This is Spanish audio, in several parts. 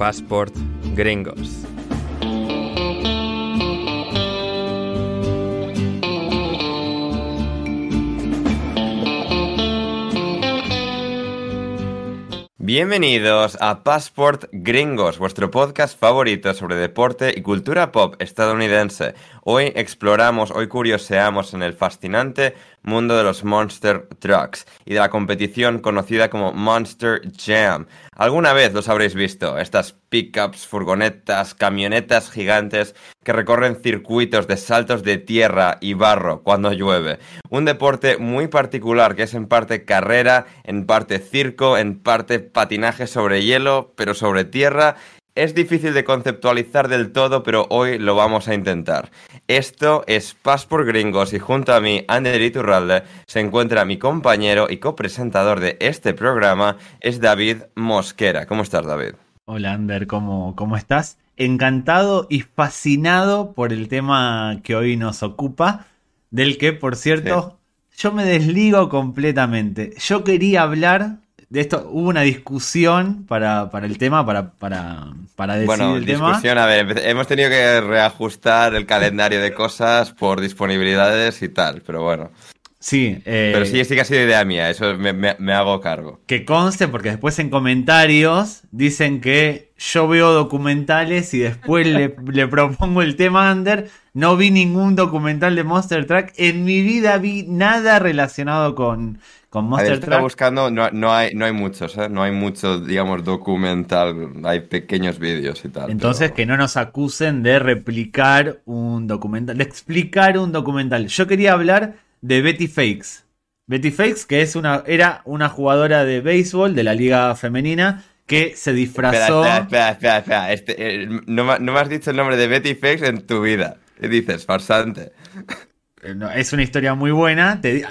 Passport Gringos. Bienvenidos a Passport Gringos, vuestro podcast favorito sobre deporte y cultura pop estadounidense. Hoy exploramos, hoy curioseamos en el fascinante mundo de los Monster Trucks y de la competición conocida como Monster Jam. Alguna vez los habréis visto, estas pickups, furgonetas, camionetas gigantes que recorren circuitos de saltos de tierra y barro cuando llueve. Un deporte muy particular que es en parte carrera, en parte circo, en parte patinaje sobre hielo, pero sobre tierra es difícil de conceptualizar del todo, pero hoy lo vamos a intentar. Esto es Paz por Gringos y junto a mí, Ander Iturralde, se encuentra mi compañero y copresentador de este programa, es David Mosquera. ¿Cómo estás, David? Hola, Ander, ¿cómo, cómo estás? Encantado y fascinado por el tema que hoy nos ocupa, del que, por cierto, yo me desligo completamente. Yo quería hablar de esto hubo una discusión para, el tema, para, para, para decir bueno, el discusión, a ver, hemos tenido que reajustar el calendario de cosas por disponibilidades y tal, pero bueno. Sí, eh, pero sí, que ha sido idea mía, eso me, hago cargo. Que conste, porque después en comentarios dicen que yo veo documentales y después le, le, propongo el tema under. No vi ningún documental de Monster Truck. En mi vida vi nada relacionado con, con Monster Truck. buscando, no, no, hay, no hay muchos, ¿eh? no hay mucho, digamos, documental, hay pequeños vídeos y tal. Entonces, que no nos acusen de replicar un documental, de explicar un documental. Yo quería hablar de Betty Fakes. Betty Fakes, que es una, era una jugadora de béisbol de la liga femenina que se disfrazó. Espera, espera, espera, Este, eh, no, no, me has dicho el nombre de Betty Fakes en tu vida. ¿Qué dices? Farsante. Eh, es una historia muy buena. Te,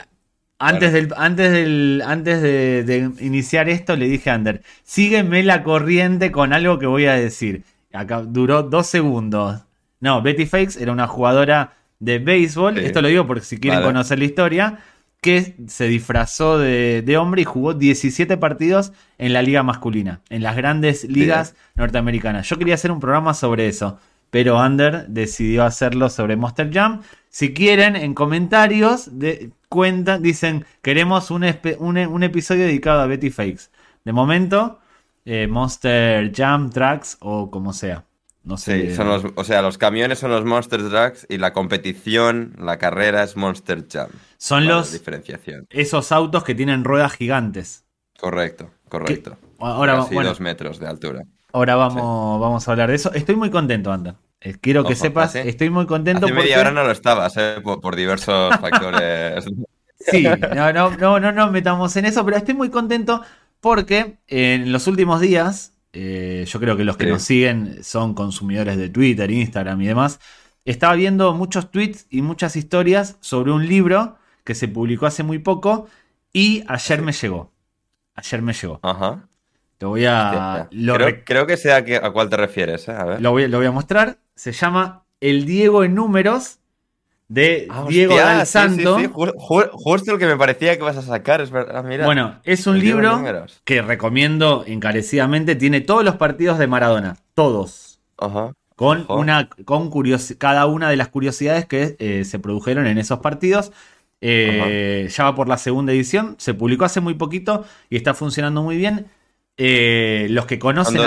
antes, del, antes, del, antes de, iniciar esto, le dije a Ander, sígueme la corriente con algo que voy a decir. Acá duró dos segundos. No, Betty Fakes era una jugadora de béisbol. Esto lo digo porque si quieren conocer la historia. Que se disfrazó de, hombre y jugó 17 partidos en la liga masculina, en las grandes ligas norteamericanas. Yo quería hacer un programa sobre eso, pero Ander decidió hacerlo sobre Monster Jam. Si quieren, en comentarios, de, cuentan, dicen, queremos un, un, episodio dedicado a Betty Fakes. De momento, eh, Monster Jam Tracks o como sea. No sé. Sí, son los, o sea, los camiones son los Monster Trucks y la competición, la carrera es Monster Jam. Son los. Diferenciación. Esos autos que tienen ruedas gigantes. Correcto, correcto. Ahora, bueno, dos metros de altura. Ahora vamos, vamos a hablar de eso. Estoy muy contento, Ander. Eh, quiero que sepas, estoy muy contento. Hace media hora no lo estabas, eh, por, diversos factores. sí, no, no, no, no nos metamos en eso, pero estoy muy contento porque en los últimos días, eh, yo creo que los que nos siguen son consumidores de Twitter, Instagram y demás, estaba viendo muchos tweets y muchas historias sobre un libro que se publicó hace muy poco y ayer me llegó. Ayer me llegó. Ajá. Te voy a. creo, que sea a, cuál te refieres. ¿eh? Lo, voy, lo voy a mostrar se llama El Diego en números de ah, Diego del Santo. Sí, Justo, el que me parecía que vas a sacar, es verdad. Ah, bueno, es un libro que recomiendo encarecidamente. Tiene todos los partidos de Maradona, todos. Ajá. Con una, con cada una de las curiosidades que eh, se produjeron en esos partidos. Eh, ya va por la segunda edición. Se publicó hace muy poquito y está funcionando muy bien. Eh, los que conocen.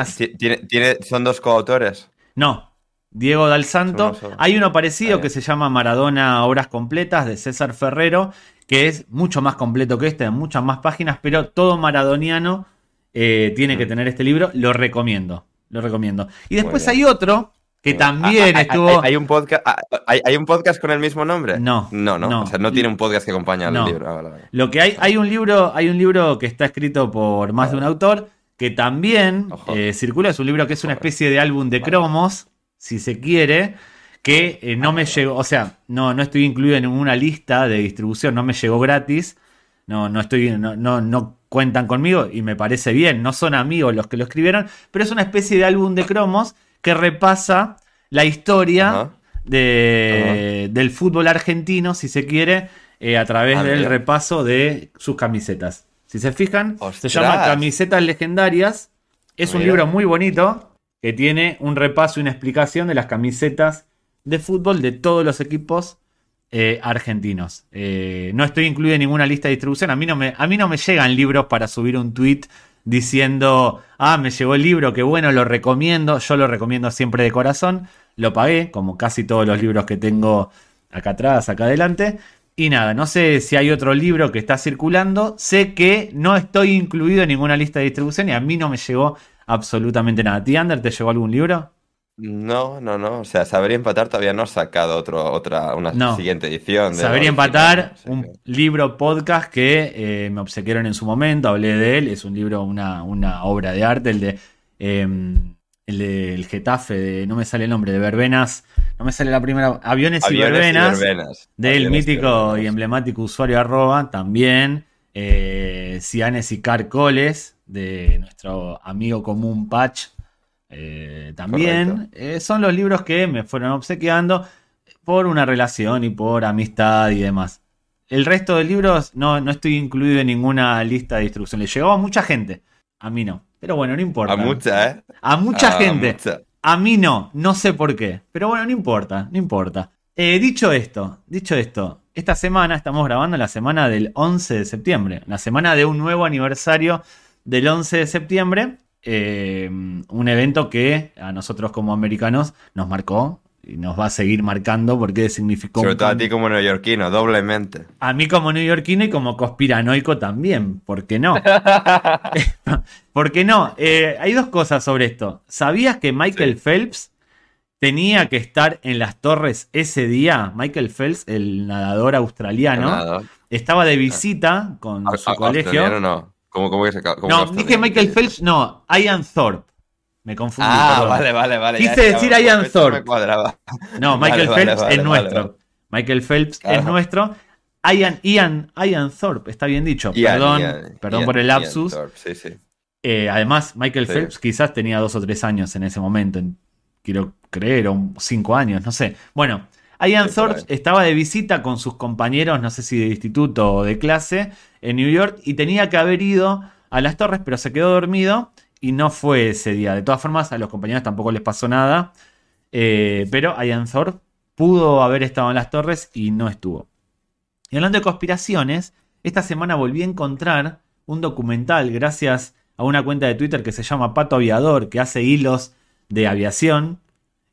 ¿Son dos coautores? No, Diego Dal Santo. Hay uno parecido que se llama Maradona Obras Completas de César Ferrero, que es mucho más completo que este, en muchas más páginas, pero todo maradoniano eh, tiene que tener este libro. Lo recomiendo, lo recomiendo. Y después hay otro que también estuvo. ¿Hay, un podcast, ah, hay, un podcast con el mismo nombre? No. No, no. O sea, no tiene un podcast que acompañe al libro. Ah, lo que hay, hay un libro, hay un libro que está escrito por más de un autor que también eh, circula. Es un libro que es una especie de álbum de cromos si se quiere, que eh, no me llegó, o sea, no, no estoy incluido en ninguna lista de distribución, no me llegó gratis, no, no estoy, no, no, cuentan conmigo y me parece bien, no son amigos los que lo escribieron, pero es una especie de álbum de cromos que repasa la historia de, del fútbol argentino, si se quiere, eh, a través ah, del repaso de sus camisetas. Si se fijan, se llama Camisetas Legendarias. Es un libro muy bonito que tiene un repaso y una explicación de las camisetas de fútbol de todos los equipos eh, argentinos. Eh, no estoy incluido en ninguna lista de distribución. A mí, no me, a mí no me llegan libros para subir un tweet diciendo, ah, me llegó el libro, qué bueno, lo recomiendo. Yo lo recomiendo siempre de corazón. Lo pagué, como casi todos los libros que tengo acá atrás, acá adelante. Y nada, no sé si hay otro libro que está circulando. Sé que no estoy incluido en ninguna lista de distribución y a mí no me llegó absolutamente nada. ¿A ti, Ander, te llegó algún libro? No, no, no. O sea, Saber Empatar todavía no ha sacado otro, otra, una siguiente edición. De Saber Empatar, un libro podcast que eh, me obsequiaron en su momento, hablé de él. Es un libro, una, una obra de arte, el de em, el de Getafe, de, no me sale el nombre, de Verbenas. No me sale la primera. Aviones, y Verbenas. Del mítico y, emblemático usuario arroba. También. Eh, Cianes y Carcoles, de nuestro amigo común Patch eh, también eh, son los libros que me fueron obsequiando por una relación y por amistad y demás. El resto de libros no, no estoy incluido en ninguna lista de distribución. Le llegó a mucha gente. A mí no. Pero bueno, no importa. A mucha, ¿eh? A mucha gente. A mí no. No sé por qué. Pero bueno, no importa. No importa. Eh, dicho esto, dicho esto, esta semana estamos grabando la semana del 11 de septiembre. La semana de un nuevo aniversario del 11 de septiembre. Eh, un evento que a nosotros como americanos nos marcó y nos va a seguir marcando porque significó... Sobre todo a ti como neoyorquino, doblemente. A mí como neoyorquino y como conspiranoico también, ¿por qué no? ¿Por qué no? Eh, hay dos cosas sobre esto. ¿Sabías que Michael Phelps tenía que estar en las torres ese día? Michael Phelps, el nadador australiano, estaba de visita con su colegio. No. ¿Cómo, cómo que se No, dije Michael Phelps, no, Ian Thorpe. Me confundí. Ah, vale, vale, vale. Quise decir Ian Thorpe. No, Michael Phelps es nuestro. Michael Phelps es nuestro. Ian, Ian, Ian Thorpe, está bien dicho. perdón, perdón por el lapsus. Sí, sí. Eh, además, Michael Phelps quizás tenía dos o tres años en ese momento. Quiero creer, o cinco años, no sé. Bueno, Ian Thorpe estaba de visita con sus compañeros, no sé si de instituto o de clase, en New York y tenía que haber ido a las torres, pero se quedó dormido y no fue ese día. De todas formas, a los compañeros tampoco les pasó nada, eh, pero Ian Thorpe pudo haber estado en las torres y no estuvo. Y hablando de conspiraciones, esta semana volví a encontrar un documental gracias a una cuenta de Twitter que se llama Pato Aviador, que hace hilos de aviación.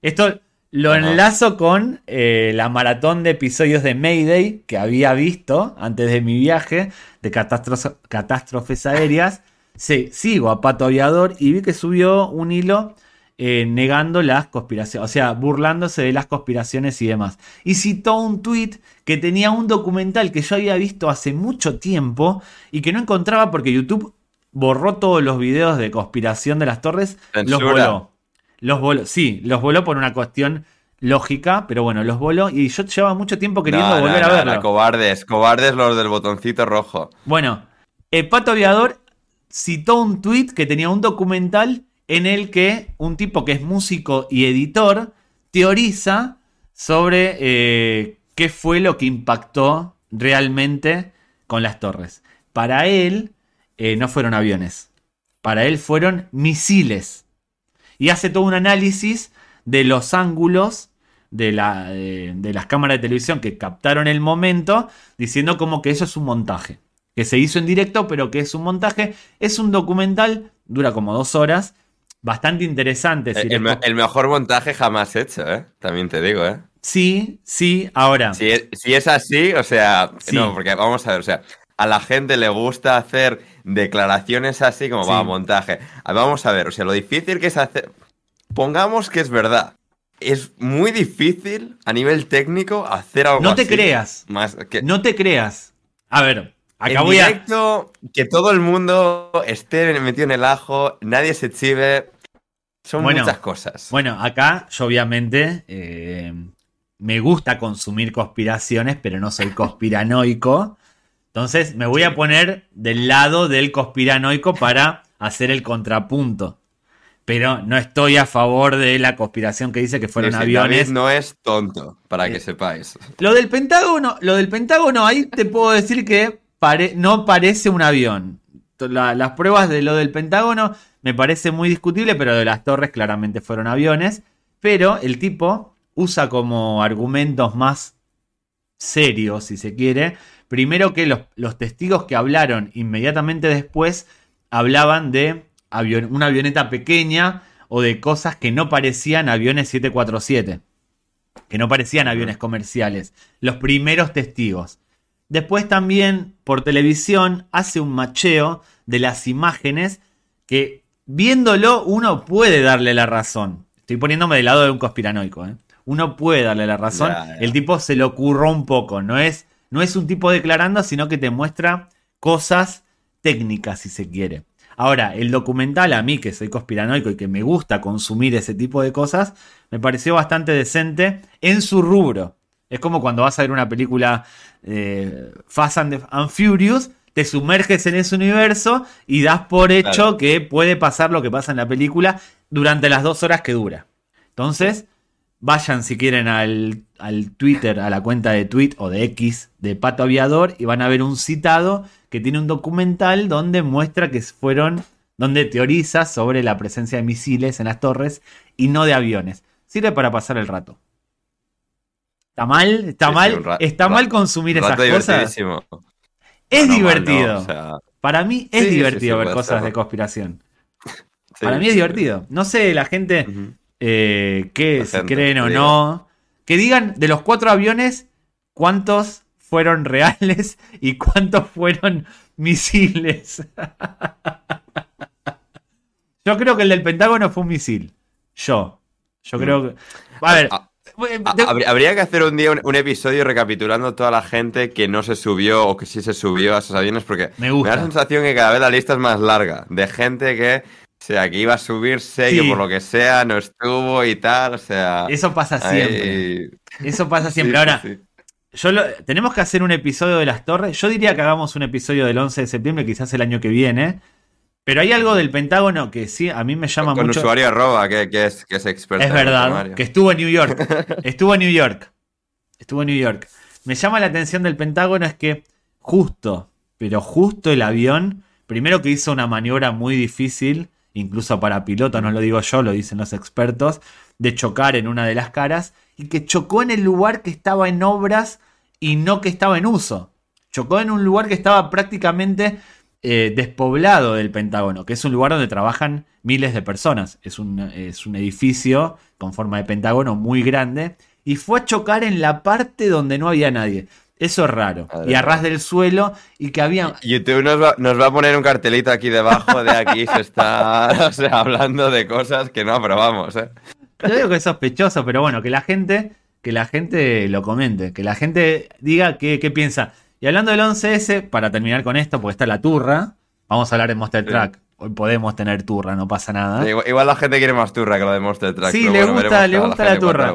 Esto lo enlazo con eh, la maratón de episodios de Mayday que había visto antes de mi viaje de catástrofes aéreas. Sí, sigo a Pato Aviador y vi que subió un hilo eh, negando las conspiraciones, o sea, burlándose de las conspiraciones y demás. Y citó un tweet que tenía un documental que yo había visto hace mucho tiempo y que no encontraba porque YouTube borró todos los videos de conspiración de las torres, los voló. Los voló, sí, los voló por una cuestión lógica, pero bueno, los voló y yo llevaba mucho tiempo queriendo volver a verlo. cobardes, cobardes los del botoncito rojo. Bueno, el Pato Aviador citó un tweet que tenía un documental en el que un tipo que es músico y editor teoriza sobre eh, qué fue lo que impactó realmente con las torres. Para él eh, no fueron aviones, para él fueron misiles. Y hace todo un análisis de los ángulos de, de, las cámaras de televisión que captaron el momento, diciendo como que eso es un montaje, que se hizo en directo, pero que es un montaje. Es un documental, dura como dos horas, bastante interesante. el, mejor montaje jamás hecho, ¿eh? También te digo, ¿eh? Sí, sí, ahora. Si es, así, o sea, no, porque vamos a ver, o sea, a la gente le gusta hacer declaraciones así como va a montaje. Vamos a ver, o sea, lo difícil que es hacer. Pongamos que es verdad. Es muy difícil a nivel técnico hacer algo No te creas. Más que... No te creas. A ver, voy directo, que todo el mundo esté metido en el ajo, nadie se chive. Son muchas cosas. Bueno, acá yo obviamente eh, me gusta consumir conspiraciones, pero no soy conspiranoico. Entonces me voy a poner del lado del conspiranoico para hacer el contrapunto. Pero no estoy a favor de la conspiración que dice que fueron aviones. no es tonto, para que eh, sepáis. Lo del Pentágono, lo del Pentágono, ahí te puedo decir que no parece un avión. las pruebas de lo del Pentágono me parece muy discutible, pero de las torres claramente fueron aviones. Pero el tipo usa como argumentos más serios, si se quiere. Primero que los, testigos que hablaron inmediatamente después hablaban de una avioneta pequeña o de cosas que no parecían aviones 747, que no parecían aviones comerciales. Los primeros testigos. Después también por televisión hace un macheo de las imágenes que viéndolo uno puede darle la razón. Estoy poniéndome del lado de un conspiranoico. ¿eh? Uno puede darle la razón. El tipo se lo ocurrió un poco. No es, no es un tipo declarando, sino que te muestra cosas técnicas, si se quiere. Ahora, el documental, a mí que soy conspiranoico y que me gusta consumir ese tipo de cosas, me pareció bastante decente en su rubro. Es como cuando vas a ver una película eh, Fast and, Furious, te sumerges en ese universo y das por hecho que puede pasar lo que pasa en la película durante las dos horas que dura. Entonces, vayan si quieren al, al, Twitter, a la cuenta de tweet o de X de Pato Aviador y van a ver un citado que tiene un documental donde muestra que fueron, donde teoriza sobre la presencia de misiles en las torres y no de aviones. Sirve para pasar el rato. ¿Está mal? ¿Está mal? ¿Está mal consumir esas cosas? Es divertido. Para mí es divertido ver cosas de conspiración. Para mí es divertido. No sé, la gente eh, si creen o no. Que digan de los cuatro aviones cuántos fueron reales y cuántos fueron misiles. Yo creo que el del Pentágono fue un misil. Yo. Yo creo que. A ver. Ah, Habría que hacer un día un, episodio recapitulando toda la gente que no se subió o que sí se subió a esos aviones porque me, da la sensación que cada vez la lista es más larga de gente que o sea, que iba a subirse, que por lo que sea no estuvo y tal, o sea... Eso pasa siempre. Eso pasa siempre. Ahora, yo tenemos que hacer un episodio de las torres. Yo diría que hagamos un episodio del 11 de septiembre, quizás el año que viene. Pero hay algo del Pentágono que sí, a mí me llama mucho. Con usuario arroba, que, es, que es experto. Es verdad, que estuvo en New York. Estuvo en New York. Estuvo en New York. Me llama la atención del Pentágono es que justo, pero justo el avión, primero que hizo una maniobra muy difícil, incluso para pilotos, no lo digo yo, lo dicen los expertos, de chocar en una de las caras, y que chocó en el lugar que estaba en obras y no que estaba en uso. Chocó en un lugar que estaba prácticamente eh, despoblado del Pentágono, que es un lugar donde trabajan miles de personas. Es un, es un edificio con forma de Pentágono muy grande y fue a chocar en la parte donde no había nadie. Eso es raro. y a ras del suelo y que había... YouTube nos va, nos va a poner un cartelito aquí debajo de aquí se está hablando de cosas que no aprobamos. ¿eh? Yo digo que es sospechoso, pero bueno, que la gente, que la gente lo comente, que la gente diga qué, qué piensa. Y hablando del 11S, para terminar con esto, porque está la turra, vamos a hablar de Monster Track. Hoy podemos tener turra, no pasa nada. igual, la gente quiere más turra que lo de Monster Track. Sí, le, gusta, le gusta la, turra.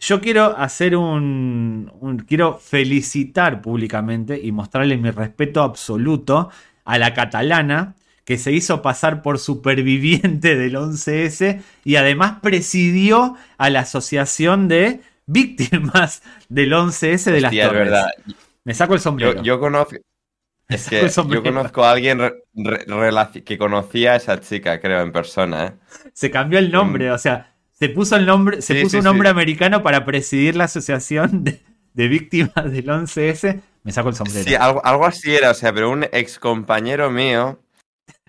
Yo quiero hacer un, Quiero felicitar públicamente y mostrarle mi respeto absoluto a la catalana que se hizo pasar por superviviente del 11S y además presidió a la asociación de víctimas del 11S de las Torres. Verdad. Me saco el sombrero. Yo, conozco. Es que yo conozco a alguien que conocía a esa chica, creo, en persona. ¿eh? Se cambió el nombre, o sea, se puso el nombre, se puso un nombre americano para presidir la asociación de, víctimas del 11S. Me saco el sombrero. Sí, algo, así era, o sea, pero un ex compañero mío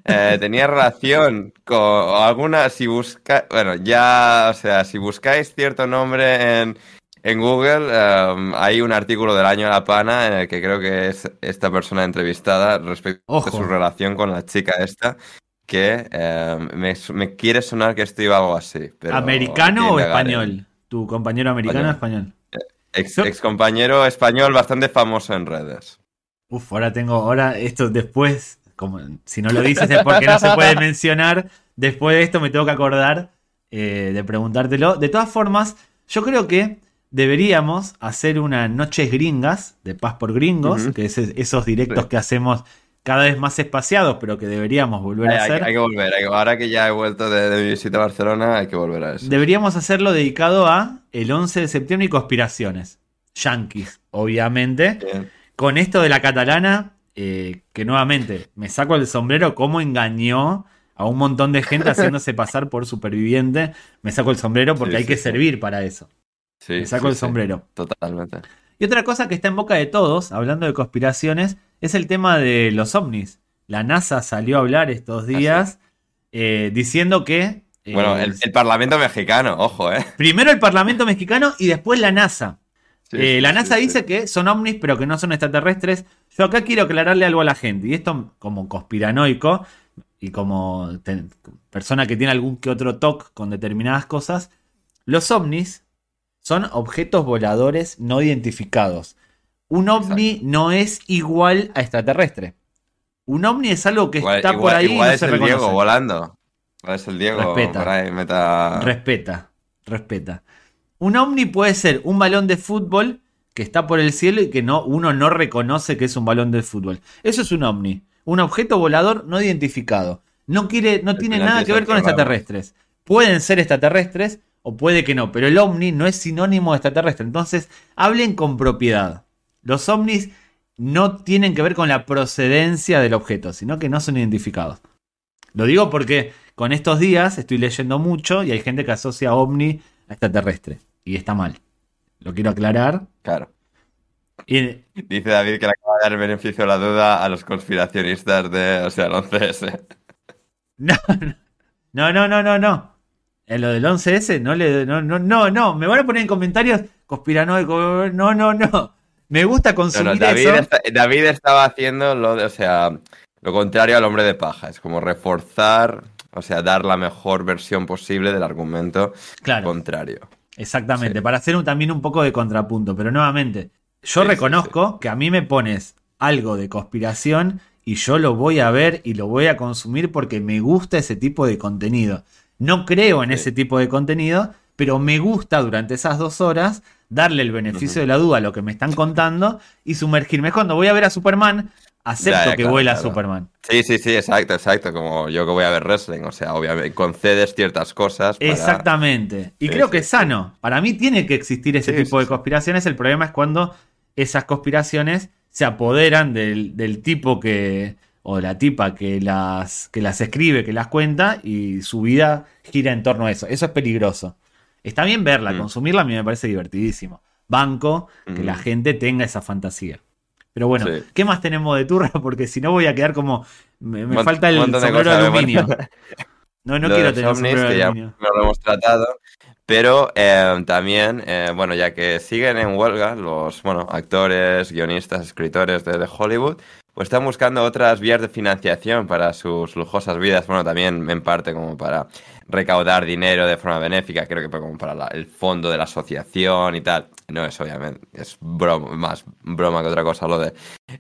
eh, tenía relación con alguna. Si busca. Bueno, ya, o sea, si buscáis cierto nombre en en Google em, hay un artículo del año la pana en el que creo que es esta persona entrevistada respecto a su relación con la chica esta que em, me, quiere sonar que esto iba algo así. ¿Americano o español? ¿Tu compañero americano o español? Ex, compañero español bastante famoso en redes. Uf, ahora tengo, ahora esto después, como si no lo dices es porque no se puede mencionar, después de esto me tengo que acordar eh, de preguntártelo. De todas formas, yo creo que deberíamos hacer una Noches Gringas de Paz por Gringos, que es esos directos que hacemos cada vez más espaciados, pero que deberíamos volver a hacer. Hay, que volver, ahora que ya he vuelto de, mi visita a Barcelona, hay que volver a eso. Deberíamos hacerlo dedicado a el 11 de septiembre y conspiraciones. Yankees, obviamente. Con esto de la catalana, eh, que nuevamente me saco el sombrero, cómo engañó a un montón de gente haciéndose pasar por superviviente. Me saco el sombrero porque Sí, hay sí, que sí. servir para eso. Sí, me saco sí, el sí, sombrero. Totalmente. Y otra cosa que está en boca de todos, hablando de conspiraciones, es el tema de los ovnis. La NASA salió a hablar estos días eh, diciendo que... eh, Bueno, el, el Parlamento mexicano, ojo, ¿eh? Primero el Parlamento mexicano y después la NASA. Eh, la NASA dice que son ovnis, pero que no son extraterrestres. Yo acá quiero aclararle algo a la gente. Y esto como conspiranoico y como persona que tiene algún que otro toque con determinadas cosas, los ovnis son objetos voladores no identificados. Un ovni no es igual a extraterrestre. Un ovni es algo que Igual, está por igual- ahí y igual no es se el reconoce. Diego volando. Igual es el Diego Respeta. meta... Respeta, respeta. Un ovni puede ser un balón de fútbol que está por el cielo y que no, uno no reconoce que es un balón de fútbol. Eso es un ovni. Un objeto volador no identificado. No, quiere, no tiene nada que ver con extraterrestres. Pueden ser extraterrestres o puede que no, pero el ovni no es sinónimo de extraterrestre. Entonces, hablen con propiedad. Los ovnis no tienen que ver con la procedencia del objeto, sino que no son identificados. Lo digo porque con estos días estoy leyendo mucho y hay gente que asocia ovni a extraterrestre. Y está mal. Lo quiero aclarar. Claro. Y, Dice David que le acaba de dar el beneficio de la duda a los conspiracionistas de, o sea, el 11S. no, no, no, no, no, no. En lo del 11S, no le. No, no, no, no. Me van a poner en comentarios conspiranoico. No, no, no. Me gusta consumir no, David, eso. está- David estaba haciendo lo, de- o sea, lo contrario al hombre de paja. Es como reforzar, o sea, dar la mejor versión posible del argumento Claro. contrario. Exactamente, Sí. para hacer un- también un poco de contrapunto, pero nuevamente, yo Sí, sí, reconozco que a mí me pones algo de conspiración y yo lo voy a ver y lo voy a consumir porque me gusta ese tipo de contenido. No creo en Sí. ese tipo de contenido, pero me gusta durante esas dos horas darle el beneficio de la duda a lo que me están contando y sumergirme. Cuando voy a ver a Superman, acepto Ya, ya, que claro, vuela claro. Superman. Sí, sí, sí, exacto, exacto. Como yo que voy a ver wrestling, o sea, obviamente concedes ciertas cosas. para- Exactamente. Y Sí, creo sí, que es sano. Para mí tiene que existir ese tipo de conspiraciones. El problema es cuando esas conspiraciones se apoderan del, del tipo que. O la tipa que las, que las escribe, que las cuenta, y su vida gira en torno a eso. Eso es peligroso. Está bien verla, Mm. consumirla a mí me parece divertidísimo. Banco que Mm. la gente tenga esa fantasía. Pero bueno, Sí. ¿qué más tenemos de turra? Porque si no voy a quedar como. Me, falta el sombrero de aluminio. No, no quiero tener un ovnis, sombrero de ya lo hemos tratado, pero eh, también, eh, bueno, ya que siguen en huelga los, bueno, actores, guionistas, escritores de, de Hollywood, pues están buscando otras vías de financiación para sus lujosas vidas, bueno, también en parte como para recaudar dinero de forma benéfica, creo que como para el fondo de la asociación y tal. No es obviamente, es broma, más broma que otra cosa lo de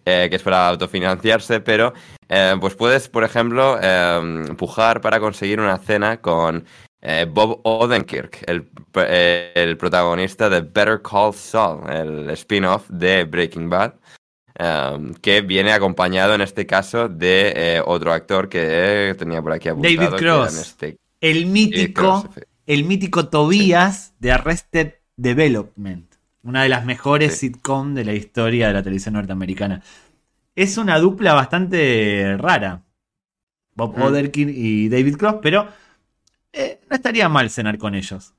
eh, que es para autofinanciarse, pero eh, pues puedes, por ejemplo, eh, pujar para conseguir una cena con eh, Bob Odenkirk, el, eh, el protagonista de Better Call Saul, el spin-off de Breaking Bad, eh, que viene acompañado en este caso de eh, otro actor que tenía por aquí apuntado. David Cross. este- El mítico, Cross, el mítico Tobías de Arrested Development. Una de las mejores Sí. sitcom de la historia de la televisión norteamericana. Es una dupla bastante rara. Bob Mm. Y David Cross, pero eh, no estaría mal cenar con ellos.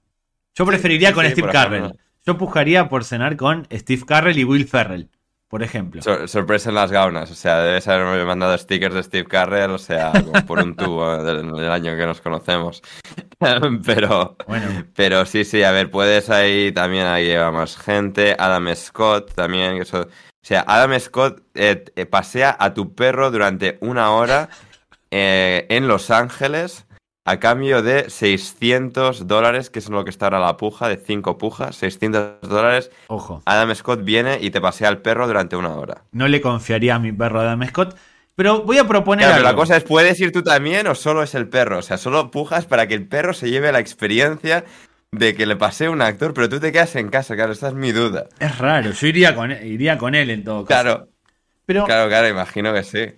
Yo preferiría sí, con Steve Carrell. Yo pujaría por cenar con Steve Carrell y Will Ferrell, por ejemplo. Sor- sorpresa en las gaunas, o sea, debes haberme mandado stickers de Steve Carrell, o sea, como por un tubo del, del año que nos conocemos. Pero, Bueno, pero sí, sí, a ver, puedes ahí también ahí lleva más gente. Adam Scott también, que eso, o sea, Adam Scott eh, eh, pasea a tu perro durante una hora eh, en Los Ángeles a cambio de 600 dólares, que es lo que está ahora la puja, de 5 pujas, 600 dólares. ojo. Adam Scott viene y te pasea al perro durante una hora. No le confiaría a mi perro Adam Scott. Pero voy a proponer Claro, pero la cosa es, ¿puedes ir tú también o solo es el perro? O sea, solo pujas para que el perro se lleve la experiencia de que le pasee un actor, pero tú te quedas en casa, claro, esta es mi duda. Es raro, yo iría con iría con él en todo caso. Claro, Pero claro, claro, imagino que sí.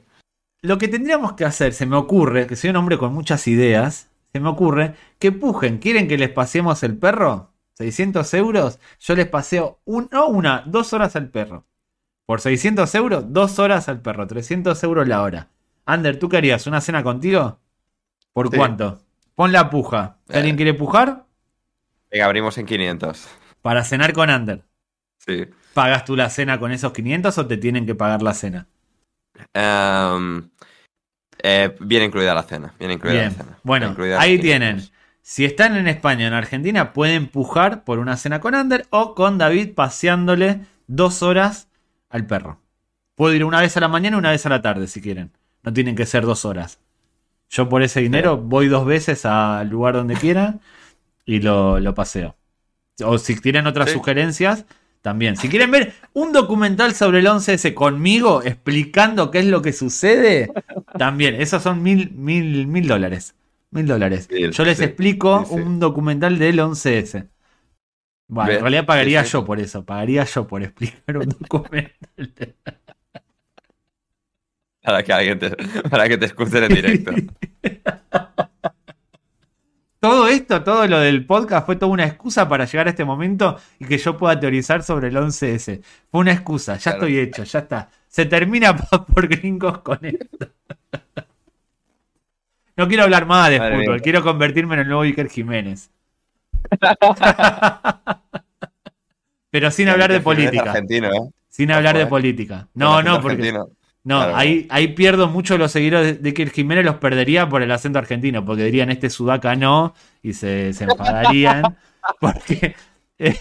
Lo que tendríamos que hacer, se me ocurre, que soy un hombre con muchas ideas, se me ocurre que pujen. ¿Quieren que les paseemos el perro? 600 euros. Yo les paseo un, no una, dos horas al perro. Por 600 euros, dos horas al perro, 300 euros la hora. Ander, ¿tú querías una cena contigo? ¿Por Sí. cuánto? Pon la puja. Eh. ¿Alguien quiere pujar? Venga, abrimos en 500. Para cenar con Ander. Sí. ¿Pagas tú la cena con esos 500 o te tienen que pagar la cena? Em, eh, viene incluida la cena. Viene incluida Bien. la cena. Bueno, ahí tienen. 500. Si están en España o en Argentina, pueden pujar por una cena con Ander o con David paseándole dos horas al perro. Puedo ir una vez a la mañana y una vez a la tarde si quieren. No tienen que ser dos horas. Yo por ese dinero voy dos veces al lugar donde quieran y lo, lo paseo. O si tienen otras Sí. sugerencias, también. Si quieren ver un documental sobre el 11S conmigo explicando qué es lo que sucede, también. Esos son mil, mil, mil dólares. Mil dólares. Yo les sí, explico sí, sí. un documental del 11S. Bueno, en realidad pagaría yo por eso. Pagaría yo por explicar un documental. Para que alguien te, para que te escuchen en directo. Todo esto, todo lo del podcast fue toda una excusa para llegar a este momento y que yo pueda teorizar sobre el 11S. Fue una excusa, ya Claro. estoy hecho, ya está. Se termina por gringos con esto. No quiero hablar más de Madre fútbol, mía. quiero convertirme en el nuevo Iker Jiménez. Pero sin hablar de Jiménez política. argentino, ¿eh? Sin hablar de eh. política. No, no, porque. No, Claro. ahí, ahí pierdo mucho los seguidores de Iker Jiménez, los perdería por el acento argentino, porque dirían este sudaca no, y se, se enfadarían. Porque.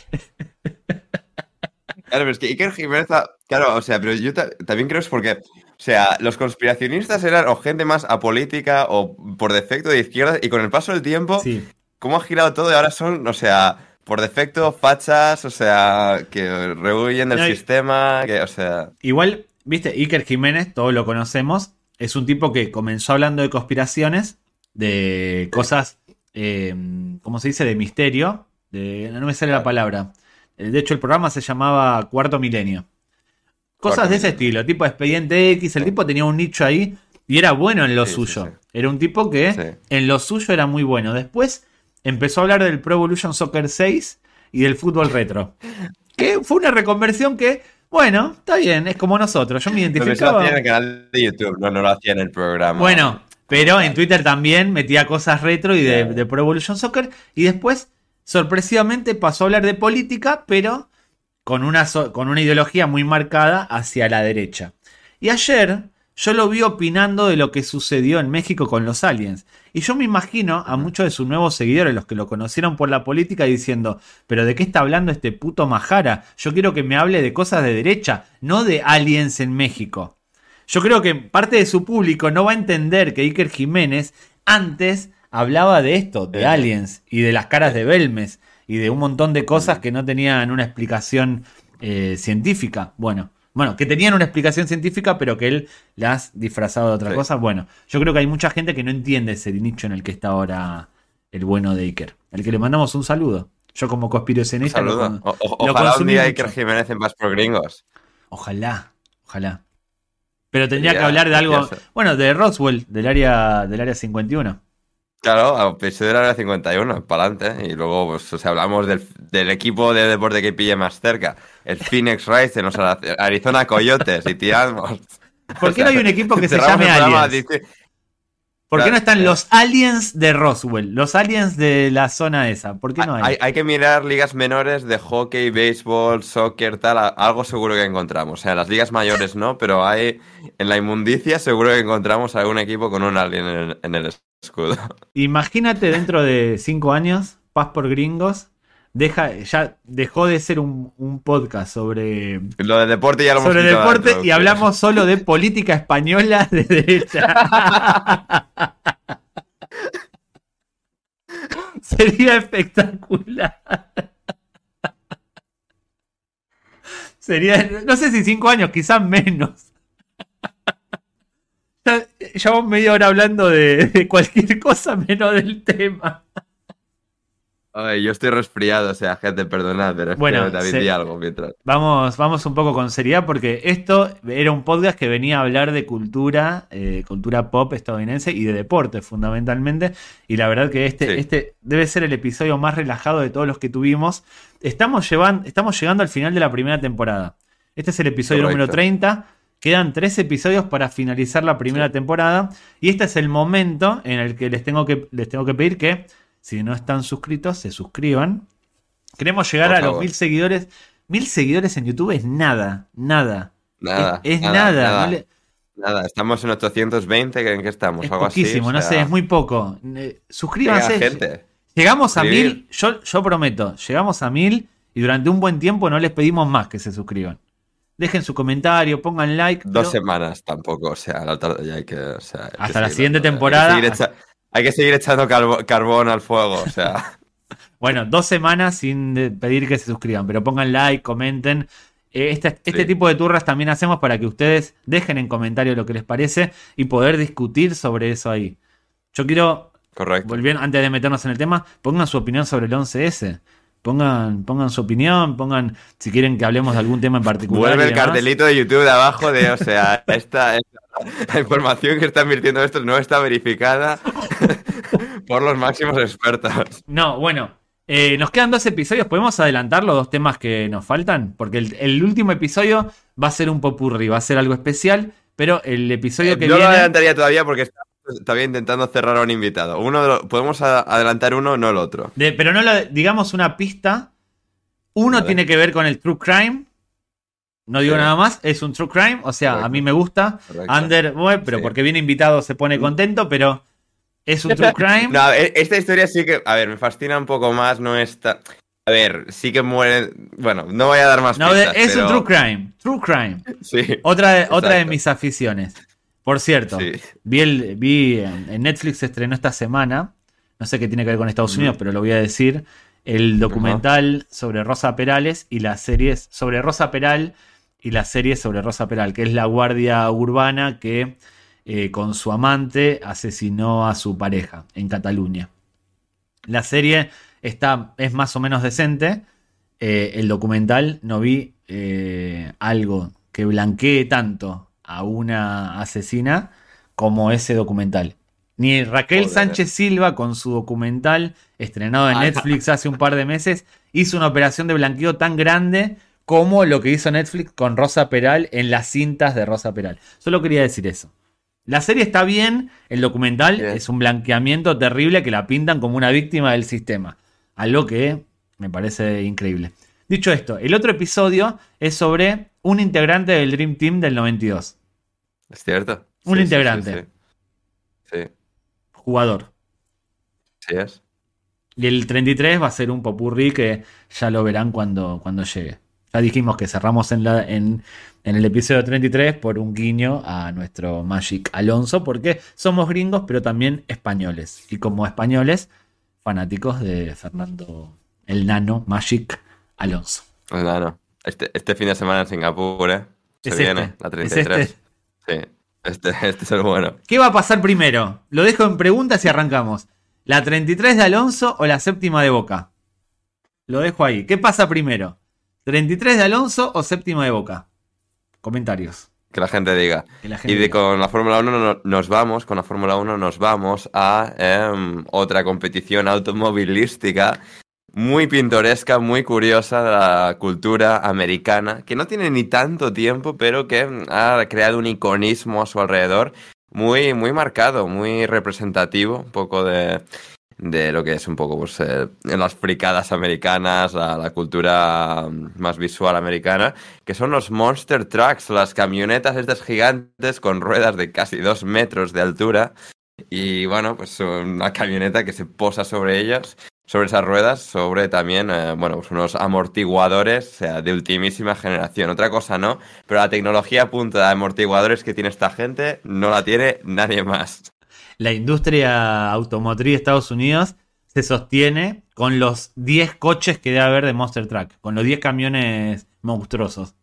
Claro, pero es que Iker Jiménez, claro, o sea, pero yo ta- también creo es porque, o sea, los conspiracionistas eran o gente más apolítica o por defecto de izquierda y con el paso del tiempo, sí. cómo ha girado todo y ahora son, o sea, por defecto fachas, o sea, que rehuyen del No, sistema, que, o sea, Igual, viste, Iker Jiménez, todos lo conocemos, es un tipo que comenzó hablando de conspiraciones, de cosas, eh, ¿cómo se dice? De misterio. De, no me sale la palabra. De hecho, el programa se llamaba Cuarto Milenio. Cosas Cuarto de ese Milenio. estilo, tipo Expediente X. El tipo tenía un nicho ahí y era bueno en lo Sí, suyo. sí. Era un tipo que en lo suyo era muy bueno. Después empezó a hablar del Pro Evolution Soccer 6 y del fútbol retro. Que fue una reconversión que, bueno, está bien, es como nosotros. Yo me pero eso lo identificaba. hacía en el canal de YouTube, no, no lo hacía en el programa. Bueno, pero en Twitter también metía cosas retro y de, de Pro Evolution Soccer. Y después, sorpresivamente, pasó a hablar de política, pero con una, so- con una ideología muy marcada hacia la derecha. Y ayer yo lo vi opinando de lo que sucedió en México con los aliens. Y yo me imagino a muchos de sus nuevos seguidores, los que lo conocieron por la política, diciendo, pero ¿de qué está hablando este puto Majara? Yo quiero que me hable de cosas de derecha, no de aliens en México. Yo creo que parte de su público no va a entender que Iker Jiménez antes hablaba de esto, de aliens y de las caras de Belmes y de un montón de cosas que no tenían una explicación eh, científica. Bueno, bueno, que tenían una explicación científica, pero que él las disfrazaba de otra Sí. cosa. Bueno, yo creo que hay mucha gente que no entiende ese nicho en el que está ahora el bueno de Iker. Al que le mandamos un saludo. Yo como conspiracionista lo O- o- lo ojalá un día. Iker Jiménez en Más por Gringos. Ojalá, ojalá. Pero tendría que hablar de algo. Bueno, de Roswell, del área, del área 51. Claro, a episodio de la hora 51, para adelante. Y luego, pues, o sea, hablamos del, del equipo de deporte que pille más cerca. El Phoenix Rising, los Arizona Coyotes, y tiramos. ¿Por qué no hay un equipo que se llame Aliens? ¿Por qué no están eh. los aliens de Roswell? Los aliens de la zona esa. ¿Por qué no hay? Hay, hay que mirar ligas menores de hockey, béisbol, soccer, tal. Algo seguro que encontramos. O sea, las ligas mayores no, pero hay en la inmundicia seguro que encontramos algún equipo con un alien en el escudo. Imagínate dentro de cinco años, Paz por Gringos, deja, ya dejó de ser un, un podcast sobre, Lo de deporte ya lo sobre deporte y hablamos solo de política española de derecha. Sería espectacular. Sería, no sé si cinco años, quizás menos. Llevamos media hora hablando de, de cualquier cosa menos del tema. Ay, yo estoy resfriado, o sea, gente, perdonad, pero Bueno, David se- di algo mientras. Vamos, vamos un poco con seriedad porque esto era un podcast que venía a hablar de cultura, eh, cultura pop estadounidense y de deporte fundamentalmente. Y la verdad que este, Sí. este debe ser el episodio más relajado de todos los que tuvimos. Estamos, llevan- estamos llegando al final de la primera temporada. Este es el episodio Correcto. número 30. Quedan tres episodios para finalizar la primera temporada. Y este es el momento en el que les tengo que, les tengo que pedir que, si no están suscritos, se suscriban. Queremos llegar Por a los mil seguidores. Mil seguidores en YouTube es nada, nada. Nada. es, es nada. no le- Nada, estamos en 820, ¿en qué estamos? es Algo así, poquísimo, no sé, es muy poco. Suscríbanse. gente. Llegamos a Escribir. mil, yo, yo prometo, llegamos a mil y durante un buen tiempo no les pedimos más que se suscriban. Dejen su comentario, pongan like. Dos pero- semanas tampoco, o sea, la tarde ya hay que. o sea, hay que Hasta la siguiente temporada. Hay que seguir, echa- hay que seguir echando carbo- carbón al fuego, o sea. Bueno, dos semanas sin pedir que se suscriban, pero pongan like, comenten. Eh, Este, este Sí. tipo de turras también hacemos para que ustedes dejen en comentario lo que les parece y poder discutir sobre eso ahí. Yo quiero, Correcto. volviendo, antes de meternos en el tema, pongan su opinión sobre el 11S. Pongan, pongan su opinión, pongan si quieren que hablemos de algún tema en particular. Vuelve el demás. cartelito de YouTube de abajo de, o sea, esta, esta- la información que está invirtiendo esto no está verificada por los máximos expertos. No, bueno, eh, nos quedan dos episodios. ¿Podemos adelantar los dos temas que nos faltan? Porque el, el último episodio va a ser un popurrí, va a ser algo especial. Pero el episodio que no lo viene. adelantaría todavía porque está todavía intentando cerrar a un invitado. Uno de los- podemos adelantar uno, no el otro. de- pero no lo. Digamos una pista. Uno Vale. tiene que ver con el true crime. No digo Sí. nada más, es un true crime. O sea, a mí me gusta. Correcto. Under, bueno, pero Sí. porque viene invitado se pone contento, pero es un true crime. No, e- esta historia sí que, a ver, me fascina un poco más, no está... A ver, sí que muere... Bueno, no voy a dar más No, pistas, es un true crime. True crime. Sí, Otra de, otra de mis aficiones. Por cierto, sí. vi, el, vi en Netflix se estrenó esta semana. No sé qué tiene que ver con Estados. Unidos, pero lo voy a decir. El documental sobre Rosa Perales y las series sobre Rosa Peral y la serie sobre Rosa Peral, que es la guardia urbana que eh, con su amante asesinó a su pareja en Cataluña. La serie está, es más o menos decente. Eh, el documental no vi eh, algo que blanquee tanto a una asesina como ese documental. Ni Raquel Joder. Sánchez Silva con su documental estrenado en Ah, Netflix hace un par de meses hizo una operación de blanqueo tan grande como lo que hizo Netflix con Rosa Peral en las cintas de Rosa Peral. Solo quería decir eso. La serie está bien, el documental Bien. es un blanqueamiento terrible que la pintan como una víctima del sistema. Algo que me parece increíble. Dicho esto, el otro episodio es sobre un integrante del Dream Team del 92. ¿Es cierto? Un Sí, integrante. Sí, sí, Jugador. sí, es. Y el 33 va a ser un popurrí que ya lo verán cuando, cuando llegue. Ya dijimos que cerramos en, la, en, en el episodio 33 por un guiño a nuestro Magic Alonso, porque somos gringos, pero también españoles. Y como españoles, fanáticos de Fernando el Nano Magic Alonso. Pues nada, no. Este, este fin de semana en Singapur, ¿eh? Se Es viene, este, la es 33. este. Sí, este, este es el bueno. ¿Qué va a pasar primero? Lo dejo en preguntas y arrancamos. ¿La 33 de Alonso o la séptima de Boca? Lo dejo ahí. ¿Qué pasa primero? ¿33 de Alonso o séptima de Boca? Comentarios. Que la gente diga. La gente Y de, diga. con la Fórmula 1 no- nos vamos, con la Fórmula 1 nos vamos a em, otra competición automovilística muy pintoresca, muy curiosa de la cultura americana, que no tiene ni tanto tiempo, pero que ha creado un iconismo a su alrededor muy, muy marcado, muy representativo, un poco de, de lo que es un poco pues, eh, las fricadas americanas, la, la cultura mm, más visual americana, que son los monster trucks, las camionetas estas gigantes con ruedas de casi dos metros de altura. Y bueno, pues una camioneta que se posa sobre ellas, sobre esas ruedas, sobre también, eh, bueno, pues unos amortiguadores de ultimísima generación. Otra cosa no, pero la tecnología punta de amortiguadores que tiene esta gente no la tiene nadie más. La industria automotriz de Estados Unidos se sostiene con los 10 coches que debe haber de Monster Truck, con los 10 camiones monstruosos.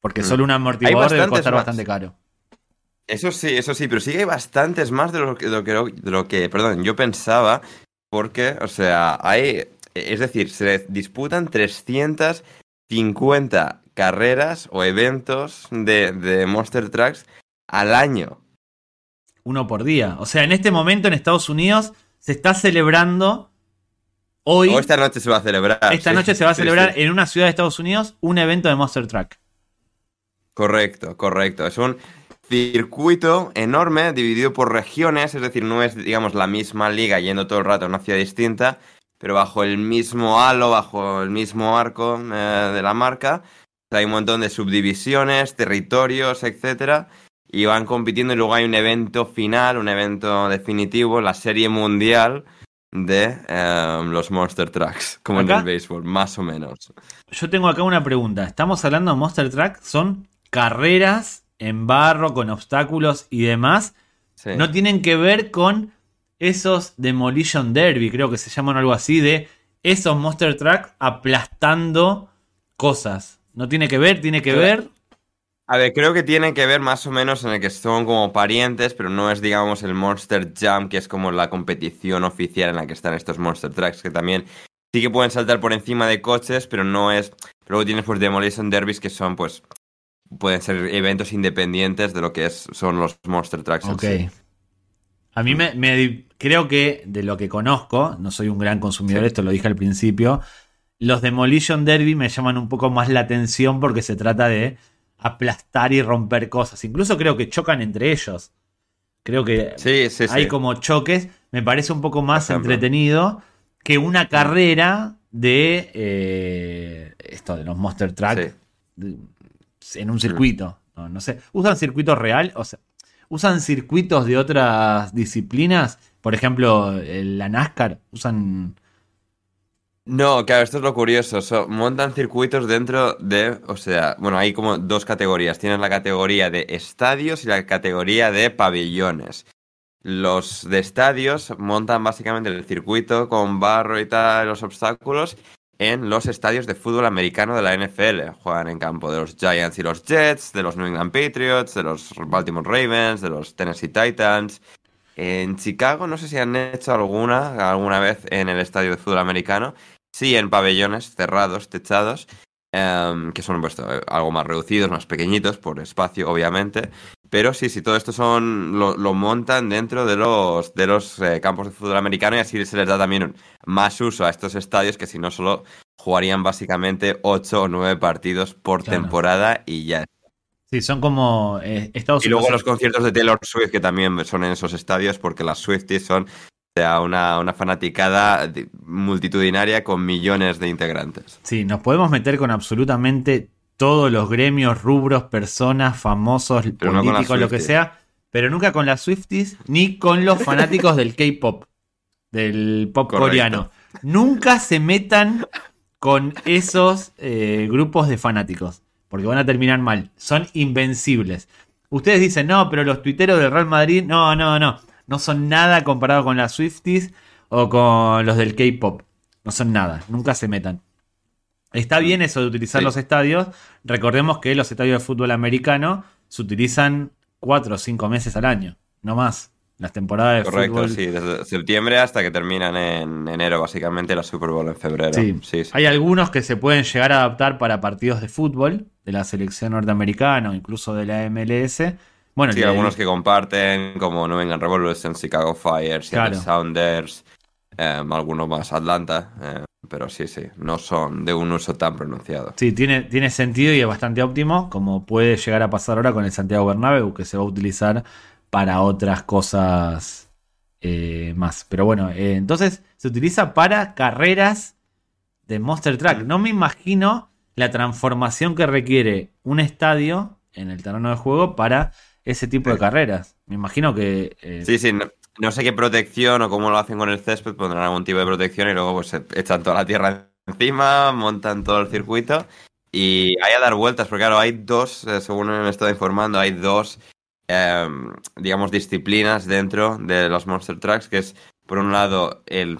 Porque Mm. solo un amortiguador debe costar más. bastante caro. Eso sí, eso sí, pero sí que hay bastantes más de lo que, de lo que, de lo que, perdón, yo pensaba, porque, o sea, hay, es decir, se disputan 350 carreras o eventos de, de Monster Trucks al año. Uno por día. O sea, en este momento en Estados Unidos se está celebrando hoy. O esta noche se va a celebrar. Esta sí, noche se va a sí, celebrar sí. en una ciudad de Estados Unidos un evento de Monster Truck. Correcto, correcto. Es un circuito enorme dividido por regiones, es decir, no es, digamos, la misma liga yendo todo el rato a una ciudad distinta, pero bajo el mismo halo, bajo el mismo arco eh, de la marca. Hay un montón de subdivisiones, territorios, etcétera, y van compitiendo y luego hay un evento final, un evento definitivo, la serie mundial de eh, los Monster Trucks, como en el béisbol, más o menos. Yo tengo acá una pregunta. Estamos hablando de Monster Truck, son carreras en barro, con obstáculos y demás. Sí. No tienen que ver con esos Demolition Derby, creo que se llaman algo así, de esos Monster Truck aplastando cosas. No tiene que ver, tiene que ver. A ver, creo que tiene que ver más o menos en el que son como parientes, pero no es, digamos, el Monster Jam, que es como la competición oficial en la que están estos Monster Trucks, que también sí que pueden saltar por encima de coches, pero no es... Luego tienes pues Demolition Derbies, que son pues... Pueden ser eventos independientes de lo que es, son los Monster Trucks. Ok. sí. A mí me, me- creo que de lo que conozco, no soy un gran consumidor, Sí. esto lo dije al principio, los Demolition Derby me llaman un poco más la atención porque se trata de aplastar y romper cosas. Incluso creo que chocan entre ellos. Creo que Sí, sí, hay como choques. Me parece un poco más entretenido que una carrera de eh, esto de los Monster Truck Sí. de- en un circuito. No, no sé. ¿Usan circuitos real? O sea, ¿usan circuitos de otras disciplinas? Por ejemplo, la NASCAR. ¿Usan. No, claro, esto es lo curioso. so- montan circuitos dentro de, o sea, bueno, hay como dos categorías. Tienes la categoría de estadios y la categoría de pabellones. Los de estadios montan básicamente el circuito con barro y tal, los obstáculos, en los estadios de fútbol americano de la NFL. Juegan en campo de los Giants y los Jets, de los New England Patriots, de los Baltimore Ravens, de los Tennessee Titans. En Chicago no sé si han hecho alguna, alguna vez en el estadio de fútbol americano. Sí, en pabellones cerrados, techados, em, que son pues, algo más reducidos, más pequeñitos, por espacio, obviamente. Pero sí, sí, todo esto son lo, lo montan dentro de los, de los eh, campos de fútbol americano y así se les da también un- más uso a estos estadios que si no solo jugarían básicamente 8 o 9 partidos por Claro. temporada y ya. Sí, son como eh, Estados Y luego Unidos. los conciertos de Taylor Swift que también son en esos estadios porque las Swifties son o sea, una, una fanaticada multitudinaria con millones de integrantes. Sí, nos podemos meter con absolutamente todos los gremios, rubros, personas, famosos, Pero no políticos, lo que sea, pero nunca con las Swifties ni con los fanáticos del K-pop, del pop Correcto. coreano. Nunca se metan con esos eh, grupos de fanáticos, porque van a terminar mal. Son invencibles. Ustedes dicen, no, pero los tuiteros del Real Madrid, no, no, no. No son nada comparado con las Swifties o con los del K-pop. No son nada, nunca se metan. Está bien eso de utilizar Sí. los estadios. Recordemos que los estadios de fútbol americano se utilizan cuatro o cinco meses al año, no más. Las temporadas de Correcto, fútbol. sí, desde septiembre hasta que terminan en enero, básicamente, la Super Bowl en febrero. Sí. Sí, sí. Hay algunos que se pueden llegar a adaptar para partidos de fútbol, de la selección norteamericana o incluso de la MLS. Bueno, Sí, algunos que comparten, como New England Revolution, Chicago Fire, Seattle Claro. Sounders, em, algunos más Atlanta, em, pero sí, sí, no son de un uso tan pronunciado. Sí, tiene, tiene sentido y es bastante óptimo, como puede llegar a pasar ahora con el Santiago Bernabéu, que se va a utilizar para otras cosas eh, más. Pero bueno, eh, entonces se utiliza para carreras de Monster Truck. No me imagino la transformación que requiere un estadio en el terreno de juego para ese tipo de carreras. Me imagino que... eh, Sí, sí, no, no sé qué protección o cómo lo hacen con el césped, pondrán algún tipo de protección y luego pues echan toda la tierra encima, montan todo el circuito y hay a dar vueltas, porque claro, hay dos, eh, según me he estado informando, hay dos, em, digamos, disciplinas dentro de los Monster Trucks, que es, por un lado, el...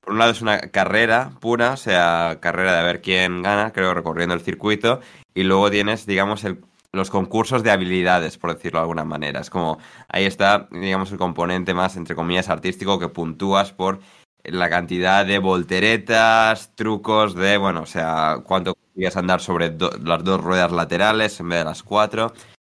Por un lado es una carrera pura, o sea, carrera de ver quién gana, creo, recorriendo el circuito, y luego tienes, digamos, el, los concursos de habilidades, por decirlo de alguna manera. Es como, ahí está, digamos, el componente más, entre comillas, artístico que puntúas por la cantidad de volteretas, trucos de, bueno, o sea, cuánto consigues andar sobre las dos ruedas laterales en vez de las cuatro,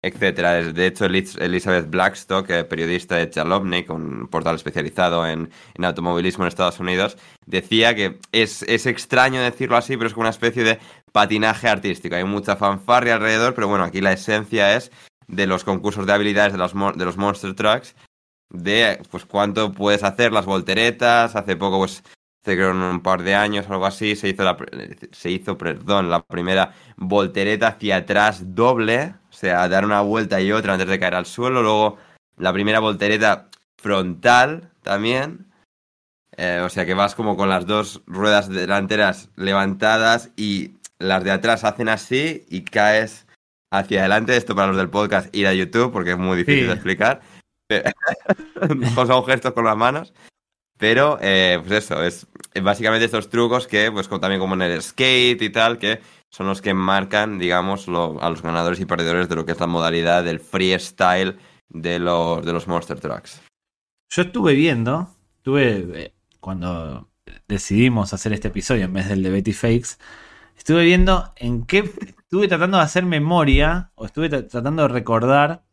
etcétera. De hecho, Elizabeth Blackstock, eh, periodista de Jalopnik, un portal especializado en, en automovilismo en Estados Unidos, decía que es, es extraño decirlo así, pero es como una especie de patinaje artístico. Hay mucha fanfarria alrededor, pero bueno, aquí la esencia es de los concursos de habilidades de los, de los Monster Trucks, de pues cuánto puedes hacer, las volteretas. Hace poco, pues, hace creo un par de años o algo así, se hizo la, se hizo, perdón, la primera voltereta hacia atrás doble, o sea, dar una vuelta y otra antes de caer al suelo. Luego, la primera voltereta frontal también. Eh, o sea que vas como con las dos ruedas delanteras levantadas y las de atrás hacen así y caes hacia adelante. Esto para los del podcast, ir a YouTube porque es muy difícil de explicar. son gestos con las manos. Pero, eh, pues eso, es básicamente estos trucos que, pues también como en el skate y tal, que son los que marcan, digamos, a los ganadores y perdedores de lo que es la modalidad del freestyle de los, de los Monster Trucks. Yo estuve viendo, estuve, eh, cuando decidimos hacer este episodio en vez del de Betty Fakes, estuve viendo en qué, estuve tratando de hacer memoria, o estuve tratando de recordar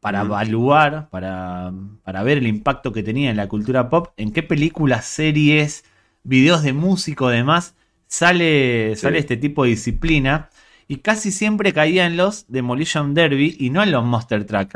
para evaluar, para, para, ver el impacto que tenía en la cultura pop, en qué películas, series, videos de músico, demás, sale, sale este tipo de disciplina. Y casi siempre caía en los Demolition Derby y no en los Monster Truck.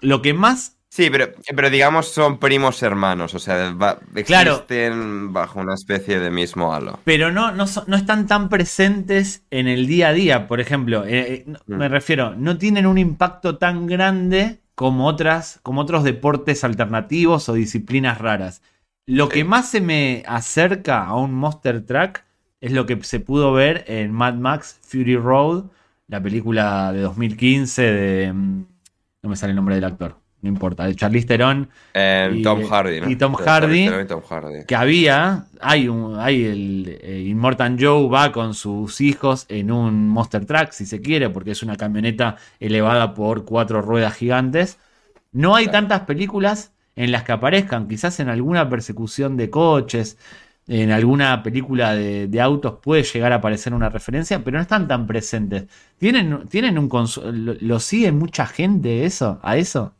Lo que más Sí, pero, pero digamos son primos hermanos, o sea, existen bajo una especie de mismo halo. Pero no, no, no, están tan presentes en el día a día, por ejemplo. Eh, eh, me mm. refiero, no tienen un impacto tan grande como, otras, como otros deportes alternativos o disciplinas raras. Lo que más se me acerca a un Monster Truck es lo que se pudo ver en Mad Max Fury Road, la película de 2015 de... Mm, no me sale el nombre del actor no importa, de Charlize Theron eh, y, Tom Hardy, y, Tom Hardy, que había, hay un, hay el eh, Immortan Joe va con sus hijos en un Monster Truck, si se quiere, porque es una camioneta elevada por cuatro ruedas gigantes. No hay tantas películas en las que aparezcan, quizás en alguna persecución de coches, en alguna película de, autos puede llegar a aparecer una referencia, pero no están tan presentes. ¿Tienen, tienen un lo, lo sigue mucha gente eso, a eso?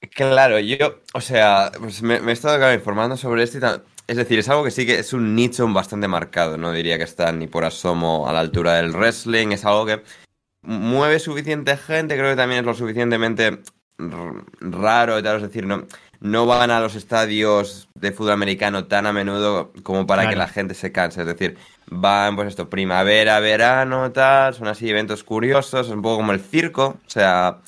Claro, yo, o sea, pues me, he estado informando sobre esto y tal. Es decir, es algo que sí que es un nicho bastante marcado, no diría que está ni por asomo a la altura del wrestling, es algo que mueve suficiente gente, creo que también es lo suficientemente raro y tal, es decir, no, no van a los estadios de fútbol americano tan a menudo como para que la gente se canse, es decir, van pues esto, primavera, verano, tal, son así eventos curiosos, es un poco como el circo, o sea,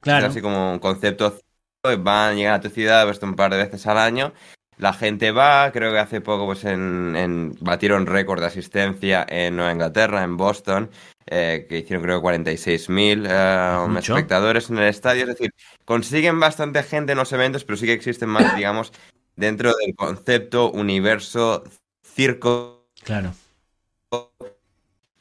claro. es así como un concepto van, llegan a tu ciudad pues, un par de veces al año. La gente va, creo que hace poco pues en, batieron récord de asistencia en Nueva Inglaterra, en Boston, eh, que hicieron creo 46.000 eh, espectadores en el estadio. Es decir, consiguen bastante gente en los eventos, pero sí que existen más, digamos, dentro del concepto universo circo. Claro.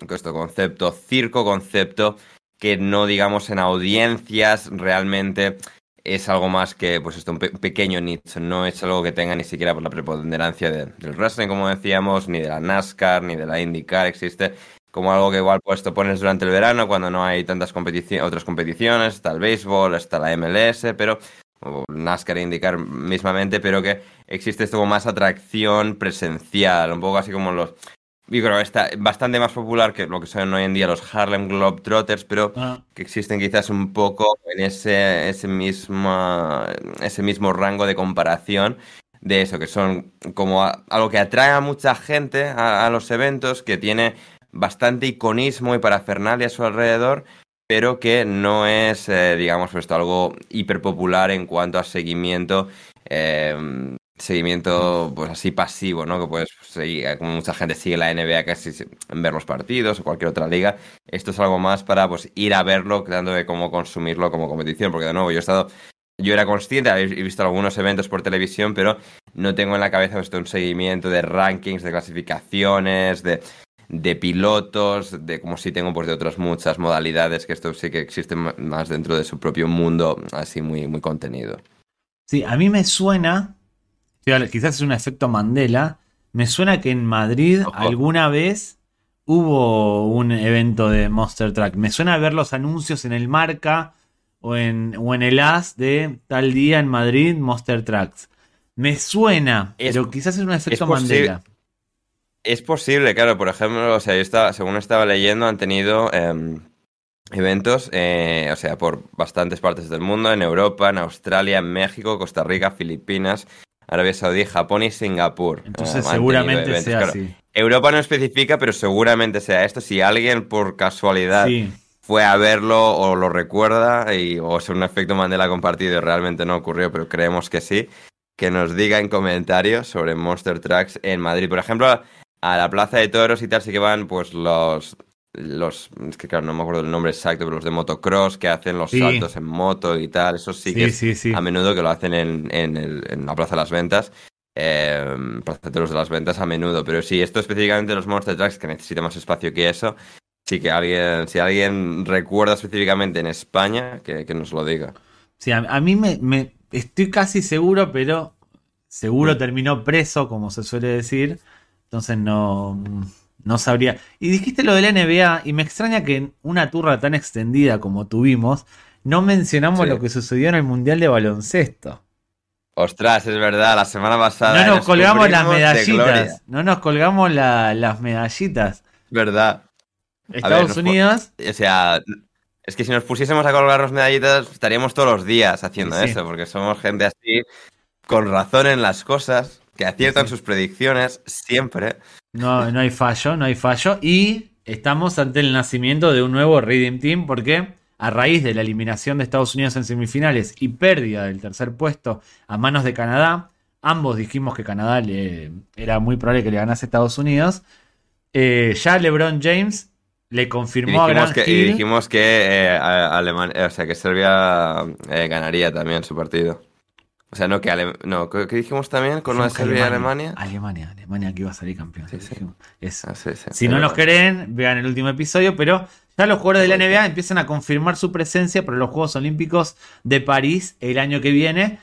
Esto concepto circo, concepto que no digamos en audiencias realmente es algo más que pues esto, un pequeño nicho, no es algo que tenga ni siquiera por la preponderancia del wrestling, como decíamos, ni de la NASCAR, ni de la IndyCar, existe como algo que igual pues te pones durante el verano cuando no hay tantas competiciones, otras competiciones, está el béisbol, está la MLS, pero NASCAR e IndyCar mismamente, pero que existe esto como más atracción presencial, un poco así como los yo creo que está bastante más popular que lo que son hoy en día los Harlem Globetrotters, pero ah. que existen quizás un poco en ese, ese, mismo, ese mismo rango de comparación de eso, que son como algo que atrae a mucha gente a, los eventos, que tiene bastante iconismo y parafernalia a su alrededor, pero que no es, eh, digamos, pues, algo hiperpopular en cuanto a seguimiento eh, seguimiento pues así pasivo, ¿no? Que puedes seguir, como mucha gente sigue la NBA casi en ver los partidos o cualquier otra liga. Esto es algo más para pues ir a verlo, dando de cómo consumirlo como competición, porque de nuevo yo he estado yo era consciente, he visto algunos eventos por televisión, pero no tengo en la cabeza esto un seguimiento de rankings, de clasificaciones, de, de pilotos, de como si tengo pues de otras muchas modalidades que esto sí que existe más dentro de su propio mundo, así muy, muy contenido. Sí, a mí me suena quizás es un efecto Mandela. Me suena que en Madrid alguna vez hubo un evento de Monster Truck. Me suena ver los anuncios en el marca o en, o en el AS de tal día en Madrid, Monster Trucks. Me suena, pero quizás es un efecto Mandela. es posible, claro, por ejemplo, o sea, yo estaba, según estaba leyendo, han tenido em, eventos, eh, o sea, por bastantes partes del mundo, en Europa, en Australia, en México, Costa Rica, Filipinas, Arabia Saudí, Japón y Singapur. Entonces eh, seguramente sea así. Europa no especifica, pero seguramente sea esto. Si alguien por casualidad fue a verlo o lo recuerda y, o es un efecto Mandela compartido y realmente no ocurrió, pero creemos que sí, que nos diga en comentarios sobre Monster Trucks en Madrid. Por ejemplo, a la Plaza de Toros y tal sí que van pues los los es que claro no me acuerdo el nombre exacto pero los de motocross que hacen los saltos en moto y tal eso sí, que es a menudo que lo hacen en, en, la plaza de las ventas eh, plaza de toros de las ventas a menudo pero sí esto específicamente los monster trucks que necesita más espacio que eso sí que alguien si alguien recuerda específicamente en España que, nos lo diga. Sí a, mí me, me, estoy casi seguro pero seguro terminó preso como se suele decir entonces no no sabría. Y dijiste lo de la NBA y me extraña que en una turra tan extendida como tuvimos, no mencionamos lo que sucedió en el Mundial de Baloncesto. Ostras, es verdad, la semana pasada. No nos colgamos las medallitas. No nos colgamos las medallitas. Verdad. Estados Unidos. O sea, es que si nos pusiésemos a colgarnos medallitas, estaríamos todos los días haciendo eso, porque somos gente así, con razón en las cosas, que aciertan sus predicciones siempre. No, no hay fallo, no hay fallo. Y estamos ante el nacimiento de un nuevo Redeem Team porque a raíz de la eliminación de Estados Unidos en semifinales y pérdida del tercer puesto a manos de Canadá, ambos dijimos que Canadá le, era muy probable que le ganase a Estados Unidos. Eh, ya LeBron James le confirmó a Grant que, Y dijimos que, eh, Alemania, o sea, que Serbia eh, ganaría también su partido. O sea, no, que no, ¿qué dijimos también con una Serbia y Alemania? Alemania, Alemania que iba a salir campeón. Ah, si no nos creen, vean el último episodio, pero ya los jugadores de la NBA empiezan a confirmar su presencia para los Juegos Olímpicos de París el año que viene.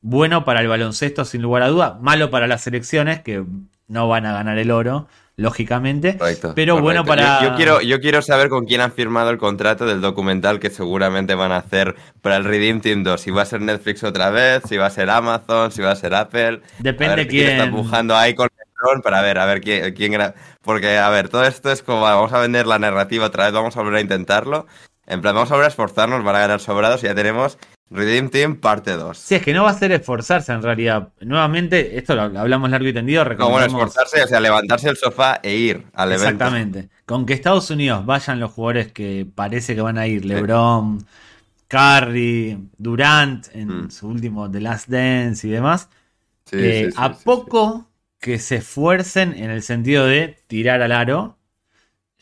Bueno para el baloncesto, sin lugar a duda. Malo para las selecciones, que no van a ganar el oro lógicamente. pero bueno para. Yo, quiero, yo quiero saber con quién han firmado el contrato del documental que seguramente van a hacer para el Redeem Team 2. Si va a ser Netflix otra vez, si va a ser Amazon, si va a ser Apple. Depende quién. está empujando ahí con el para ver, a ver quién, quién. Porque, a ver, todo esto es como vamos a vender la narrativa otra vez, vamos a volver a intentarlo. En plan, vamos a volver a esforzarnos, van a ganar sobrados y ya tenemos Redeem Team parte 2. Sí, es que no va a ser esforzarse en realidad. Nuevamente, esto lo hablamos largo y tendido. No, bueno, esforzarse, o sea, levantarse del sofá e ir al evento. Exactamente. Con que Estados Unidos vayan los jugadores que parece que van a ir, LeBron, Curry, Durant en mm. su último The Last Dance y demás. Eh, a poco que se esfuercen en el sentido de tirar al aro,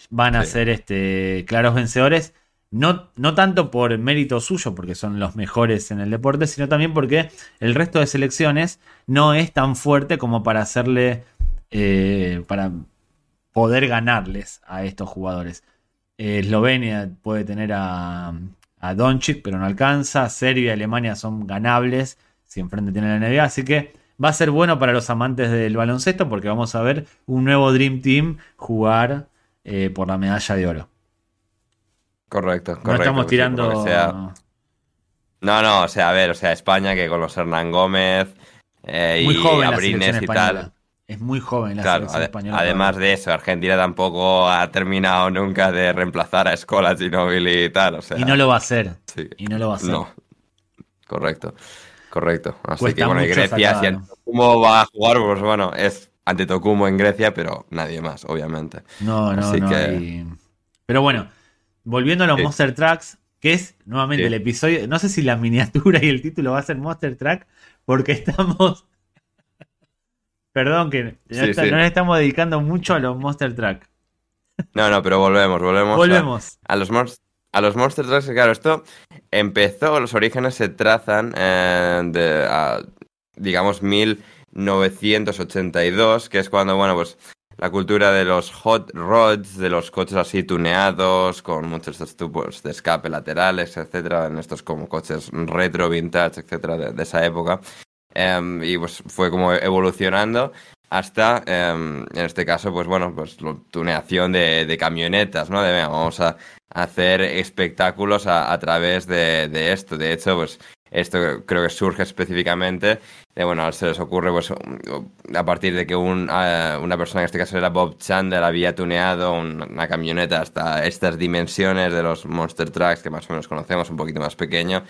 van a ser este, claros vencedores. No, no, tanto por mérito suyo, porque son los mejores en el deporte, sino también porque el resto de selecciones no es tan fuerte como para hacerle. Eh, para poder ganarles a estos jugadores. Eslovenia puede tener a, a Doncic, pero no alcanza. Serbia y Alemania son ganables si enfrente tienen la NBA. Así que va a ser bueno para los amantes del baloncesto porque vamos a ver un nuevo Dream Team jugar eh, por la medalla de oro. Correcto, correcto. No estamos tirando. No, no, o sea, a ver, o sea, España que con los Hernán Gómez eh, muy y joven Abrines y tal. Es muy joven la claro, selección española. Además de eso, Argentina tampoco ha terminado nunca de reemplazar a Escola, Ginóbili y tal. O sea, y no lo va a hacer. Y no lo va a hacer. No. Correcto, correcto. Así que bueno, y Grecia, si ¿cómo va a jugar? Pues bueno, es ante Tocumo en Grecia, pero nadie más, obviamente. No, no, no. Pero bueno, volviendo a los Monster Tracks, que es nuevamente el episodio, no sé si la miniatura y el título va a ser Monster Track, porque estamos... Perdón que no, le estamos dedicando mucho a los Monster Track. No, no, pero volvemos, volvemos. Volvemos. A, los, a los Monster Tracks, claro, esto empezó, los orígenes se trazan eh, de, digamos, 1982, que es cuando, bueno, pues la cultura de los hot rods, de los coches así tuneados, con muchos tubos de escape laterales, etcétera, en estos como coches retro, vintage, etcétera, de, esa época. Em, y pues fue como evolucionando hasta, em, en este caso, pues bueno, pues la tuneación de, camionetas, ¿no? De, vamos a hacer espectáculos a, través de, de, esto. De hecho, pues esto creo que surge específicamente bueno, se les ocurre, pues, a partir de que un, una persona, en este caso era Bob Chandler, había tuneado una camioneta hasta estas dimensiones de los Monster Trucks, que más o menos conocemos, un poquito más pequeño,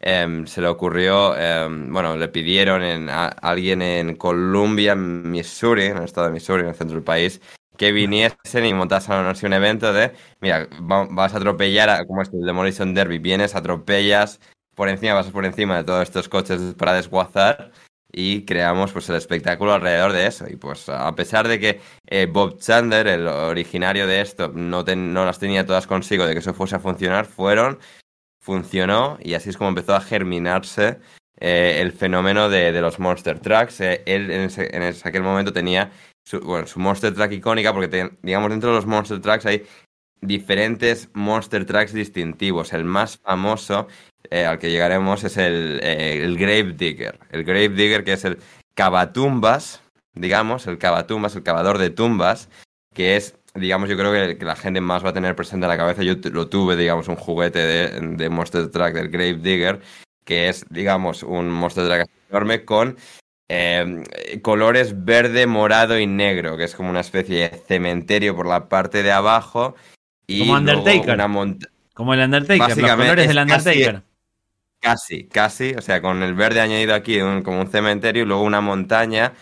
em, se le ocurrió, em, bueno, le pidieron a, alguien en Columbia, Missouri, en el estado de Missouri, en el centro del país, que viniesen y montasen un evento de, mira, vas a atropellar, a, como es el Demolition Derby, vienes, atropellas por encima, vas por encima de todos estos coches para desguazar y creamos pues el espectáculo alrededor de eso. Y pues a pesar de que eh, Bob Chandler, el originario de esto, no, no las tenía todas consigo de que eso fuese a funcionar, fueron, funcionó y así es como empezó a germinarse eh, el fenómeno de, los Monster Trucks. Eh, él en, ese, en aquel momento tenía su, bueno, su Monster Truck icónica porque digamos dentro de los Monster Trucks hay diferentes Monster Trucks distintivos. El más famoso eh, al que llegaremos es el, eh, el Grave Digger. El Grave Digger que es el cavatumbas, digamos, el cavatumbas, el cavador de tumbas, que es, digamos, yo creo que, la gente más va a tener presente en la cabeza. Yo lo tuve, digamos, un juguete de, de Monster Truck del Grave Digger, que es, digamos, un Monster Truck enorme con em, colores verde, morado y negro, que es como una especie de cementerio por la parte de abajo. Y como Undertaker. como el Undertaker, los colores del Undertaker. Casi, casi, o sea, con el verde añadido aquí como un cementerio y luego una montaña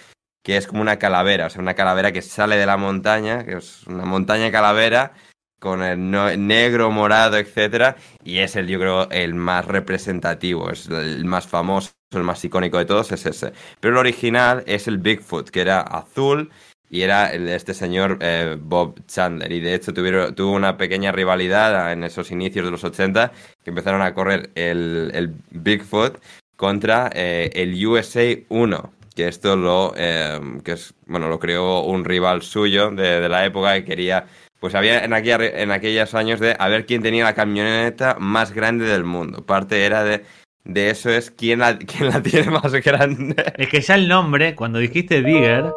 que es como una calavera, o sea, una calavera que sale de la montaña, que es una montaña calavera con el negro, morado, etcétera, y es el, yo creo, el más representativo, es el más famoso, el más icónico de todos, es ese. Pero el original es el Bigfoot, que era azul y era el de este señor eh, Bob Chandler. Y de hecho tuvieron, tuvo una pequeña rivalidad en esos inicios de los 80 que empezaron a correr el, Bigfoot contra eh, el USA 1. Que esto lo, eh, que es, bueno, lo creó un rival suyo de, la época que quería pues había en, aquella, en aquellos años de a ver quién tenía la camioneta más grande del mundo. Parte era de, de eso es quién la, quién la tiene más grande. Es que ya el nombre, cuando dijiste Bigger,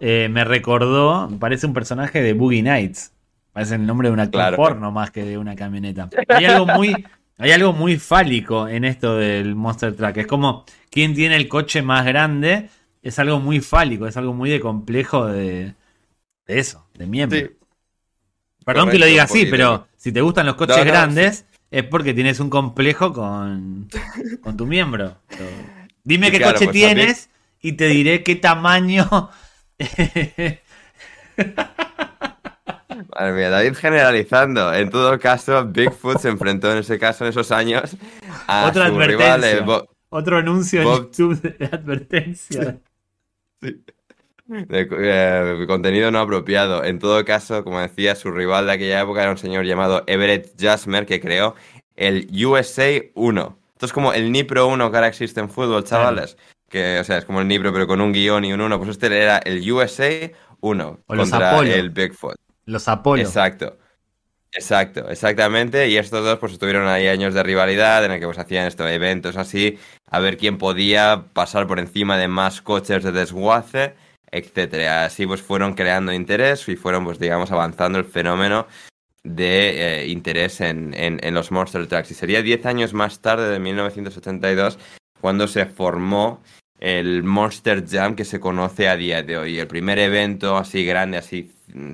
eh, me recordó, parece un personaje de Boogie Nights. Parece el nombre de un actor porno más que de una camioneta. Hay algo muy, hay algo muy fálico en esto del Monster Truck. Es como quién tiene el coche más grande. Es algo muy fálico, es algo muy de complejo de, eso, de miembro. Perdón que lo diga así, pero si te gustan los coches grandes, es porque tienes un complejo con, con tu miembro. Dime qué coche pues, tienes y te diré qué tamaño Madre mía, David generalizando. En todo caso, Bigfoot se enfrentó en ese caso, en esos años, a Otra su rival. Eh, Otro anuncio en YouTube de advertencia. Sí. De, eh, contenido no apropiado. En todo caso, como decía, su rival de aquella época era un señor llamado Everett Jasmer que creó el USA 1. Esto es como el Nipro 1 que ahora existe en fútbol, chavales que, o sea, es como el libro, pero con un guion y un uno. Pues este era el USA 1 contra el Bigfoot. Los Apolo. Exacto. Exacto, exactamente. Y estos dos pues estuvieron ahí años de rivalidad en el que pues hacían estos eventos así, a ver quién podía pasar por encima de más coches de desguace, etcétera. Así pues fueron creando interés y fueron pues digamos avanzando el fenómeno de eh, interés en, en, en, los Monster Trucks. Y sería 10 años más tarde, de 1982, cuando se formó el Monster Jam que se conoce a día de hoy. El primer evento así grande, así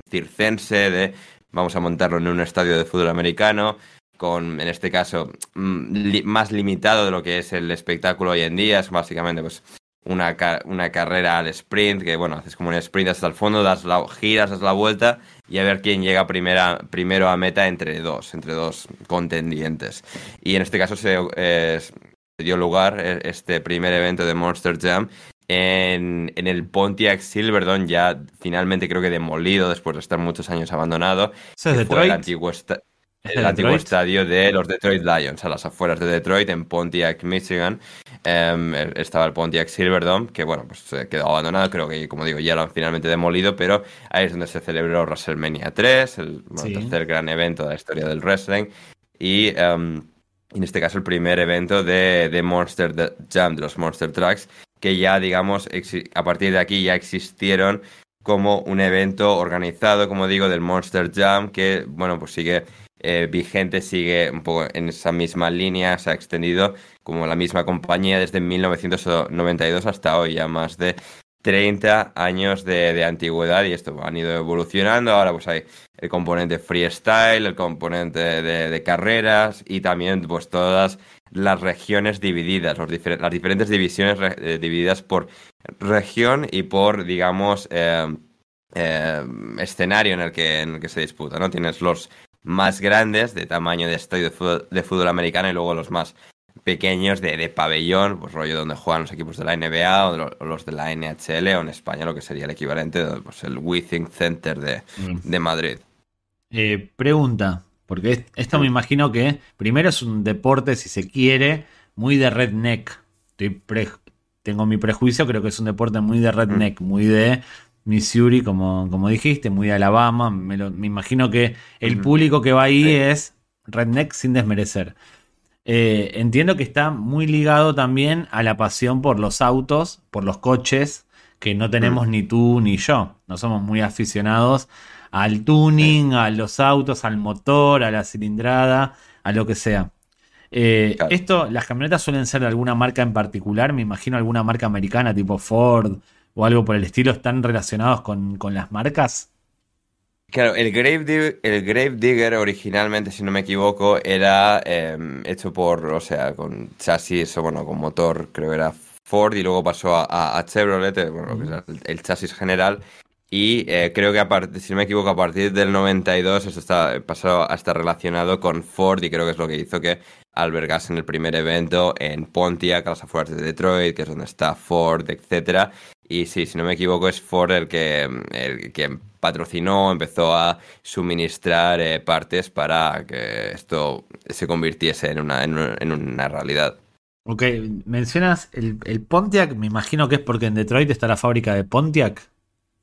circense, de vamos a montarlo en un estadio de fútbol americano, con, en este caso, mm, más limitado de lo que es el espectáculo hoy en día. Es básicamente pues una, una carrera al sprint, que bueno, haces como un sprint hasta el fondo, das la, giras, das la vuelta y a ver quién llega primera, primero a meta entre dos, entre dos contendientes. Y en este caso se, dio lugar e, este primer evento de Monster Jam en, en, el Pontiac Silverdome, ya finalmente creo que demolido después de estar muchos años abandonado. fue el antiguo, el antiguo estadio de los Detroit Lions, a las afueras de Detroit, en Pontiac, Michigan. Em, estaba el Pontiac Silverdome, que bueno, pues se quedó abandonado, creo que como digo, ya lo han finalmente demolido, pero ahí es donde se celebró WrestleMania 3, el tercer gran evento de la historia del wrestling. Y em, en este caso el primer evento de, de Monster Jam, de los Monster Trucks, que ya, digamos, a partir de aquí ya existieron como un evento organizado, como digo, del Monster Jam, que, bueno, pues sigue eh, vigente, sigue un poco en esa misma línea, se ha extendido como la misma compañía desde 1992 hasta hoy, ya más de 30 años de, antigüedad y esto han ido evolucionando. Ahora pues hay el componente freestyle, el componente de, carreras y también pues todas las regiones divididas, los las diferentes divisiones eh, divididas por región y por, digamos, eh, eh, escenario en el, que, en el que se disputa, ¿no? Tienes los más grandes de tamaño de estadio de fútbol, americano y luego los más pequeños de, pabellón, pues rollo donde juegan los equipos de la NBA o, los de la NHL o en España lo que sería el equivalente, pues el Withing Center de, mm. Madrid. Pregunta, porque esto me imagino que primero es un deporte, si se quiere, muy de redneck. tengo mi prejuicio, creo que es un deporte muy de redneck, mm. muy de Missouri, como, como dijiste, muy de Alabama. Me, imagino que el público que va ahí es redneck sin desmerecer. Eh, entiendo que está muy ligado también a la pasión por los autos, por los coches, que no tenemos mm. ni tú ni yo. No somos muy aficionados al tuning, a los autos, al motor, a la cilindrada, a lo que sea. Eh, esto, las camionetas suelen ser de alguna marca en particular, me imagino alguna marca americana tipo Ford o algo por el estilo, ¿están relacionados con, las marcas? Claro, el Grave, el Grave Digger originalmente, si no me equivoco, era em, hecho por, o sea, con chasis, o bueno, con motor, creo que era Ford, y luego pasó a, Chevrolet, eh, bueno, el, chasis general, y eh, creo que, a si no me equivoco, a partir del 92 eso está pasado a estar relacionado con Ford y creo que es lo que hizo que albergasen el primer evento en Pontiac, a las afueras de Detroit, que es donde está Ford, etcétera. Y sí, si no me equivoco, es Ford el que, el que patrocinó, empezó a suministrar eh, partes para que esto se convirtiese en una, en una, realidad. Ok, mencionas el, el Pontiac, me imagino que es porque en Detroit está la fábrica de Pontiac.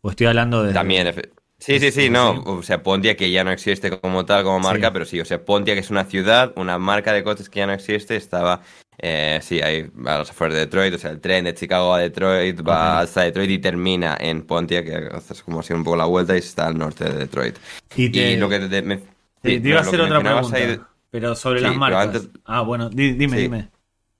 ¿O estoy hablando de.? También, sí, sí, sí, no. O sea, Pontiac que ya no existe como tal, como marca, pero sí, o sea, Pontiac es una ciudad, una marca de coches que ya no existe, estaba. Eh, sí, ahí a los afueras de Detroit, o sea, el tren de Chicago a Detroit va hasta Detroit y termina en Pontiac, que haces como así un poco la vuelta y está al norte de Detroit. Y, lo que te, me, te, iba a hacer otra pregunta, pero sobre las marcas. ah, bueno, dime, dime.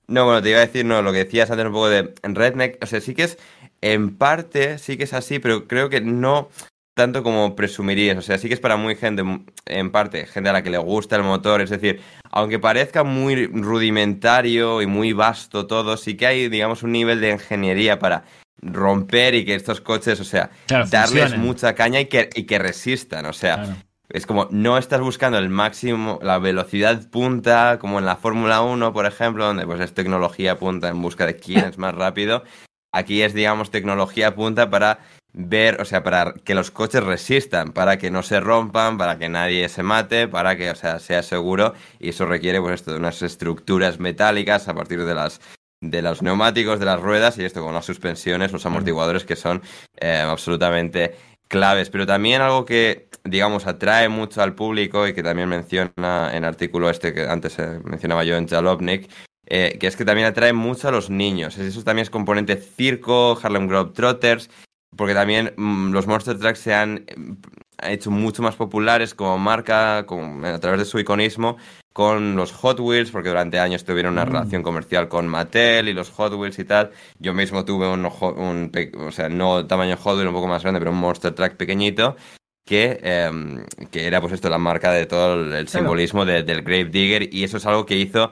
No, bueno, te iba a decir, no, lo que decías antes un poco de Redneck, o sea, sí que es en parte sí que es así, pero creo que no tanto como presumirías. O sea, sí que es para muy gente, en parte, gente a la que le gusta el motor. Es decir, aunque parezca muy rudimentario y muy vasto todo, sí que hay, digamos, un nivel de ingeniería para romper y que estos coches, o sea, darles mucha caña y que, y que resistan. O sea, es como no estás buscando el máximo, la velocidad punta, como en la Fórmula 1, por ejemplo, donde pues es tecnología punta en busca de quién es más rápido. Aquí es, digamos, tecnología punta para ver, o sea, para que los coches resistan, para que no se rompan, para que nadie se mate, para que, o sea, sea seguro. Y eso requiere, pues, esto de unas estructuras metálicas a partir de las de los neumáticos, de las ruedas y esto con las suspensiones, los amortiguadores que son eh, absolutamente claves. Pero también algo que, digamos, atrae mucho al público y que también menciona en el artículo este que antes eh, mencionaba yo en Jalopnik, eh, que es que también atrae mucho a los niños. Eso también es componente circo, Harlem Trotters, porque también mm, los Monster Trucks se han mm, hecho mucho más populares como marca, a través de su iconismo, con los Hot Wheels, porque durante años tuvieron una mm. relación comercial con Mattel y los Hot Wheels y tal. Yo mismo tuve un, un o sea, no tamaño Hot Wheel, un poco más grande, pero un Monster Truck pequeñito. Que, em, que era pues esto la marca de todo el, simbolismo del Grave Digger y eso es algo que hizo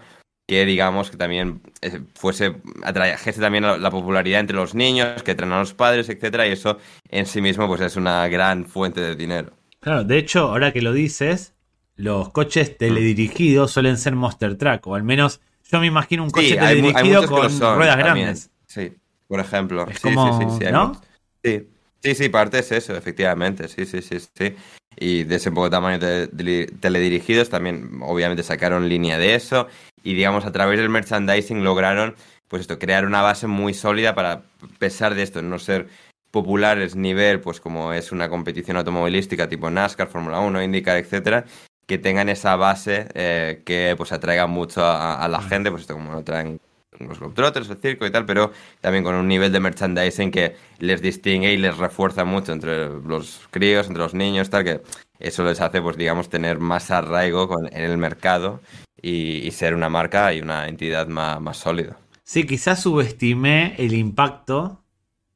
que digamos que también eh, fuese atrajese también la popularidad entre los niños, que traen a los padres, etcétera, y eso en sí mismo pues es una gran fuente de dinero. Claro, de hecho, ahora que lo dices, los coches teledirigidos suelen ser Monster Truck, o al menos yo me imagino un coche teledirigido con ruedas grandes. Sí, por ejemplo. sí, sí, sí, sí, ¿no? sí, sí, sí, parte es eso, efectivamente, sí, sí, sí, sí. Y de ese poco tamaño de teledirigidos también obviamente sacaron línea de eso y digamos a través del merchandising lograron pues esto, crear una base muy sólida para, a pesar de esto, no ser populares nivel, pues como es una competición automovilística tipo NASCAR, Fórmula 1, IndyCar, etcétera, que tengan esa base eh, que pues atraiga mucho a, la gente, pues esto como lo traen los Globetrotters, el circo y tal, pero también con un nivel de merchandising que les distingue y les refuerza mucho entre los críos, entre los niños, tal, que eso les hace, pues digamos, tener más arraigo en el mercado y, ser una marca y una entidad más, más sólida. Sí, quizás subestimé el impacto,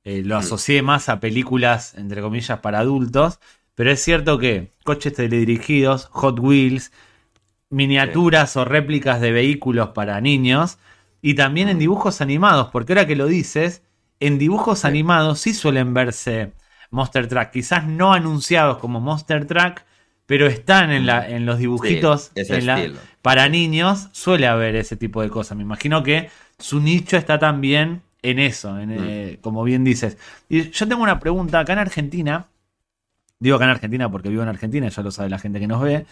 eh, lo mm. asocié más a películas, entre comillas, para adultos, pero es cierto que coches teledirigidos, Hot Wheels, miniaturas o réplicas de vehículos para niños, y también en mm. dibujos animados, porque ahora que lo dices, en dibujos animados sí suelen verse Monster Truck, quizás no anunciados como Monster Truck, pero están en, la, en los dibujitos para niños, suele haber ese tipo de cosas. Me imagino que su nicho está también en eso, mm. eh, como bien dices. Y yo tengo una pregunta, acá en Argentina, digo acá en Argentina porque vivo en Argentina, ya lo sabe la gente que nos ve,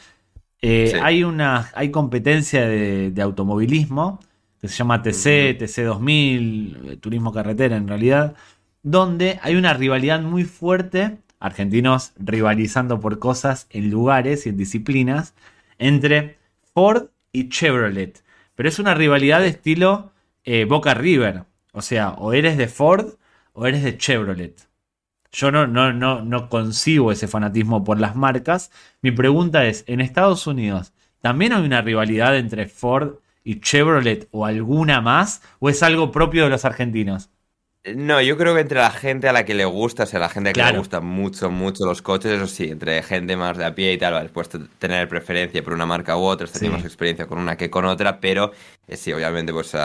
eh, hay, una, hay competencia de, automovilismo que se llama TC, TC 2000, Turismo Carretera en realidad, donde hay una rivalidad muy fuerte argentinos rivalizando por cosas en lugares y en disciplinas entre Ford y Chevrolet. Pero es una rivalidad de estilo eh, Boca River. O sea, o eres de Ford o eres de Chevrolet. Yo no, no, no, no concibo ese fanatismo por las marcas. Mi pregunta es, ¿en Estados Unidos también hay una rivalidad entre Ford y Chevrolet o alguna más? ¿O es algo propio de los argentinos? No, yo creo que entre la gente a la que le gusta, o sea, la gente que le gusta mucho, mucho los coches, eso sí, entre gente más de a pie y tal, vale, puedes tener preferencia por una marca u otra, tenemos más experiencia con una que con otra, pero eh, sí, obviamente, pues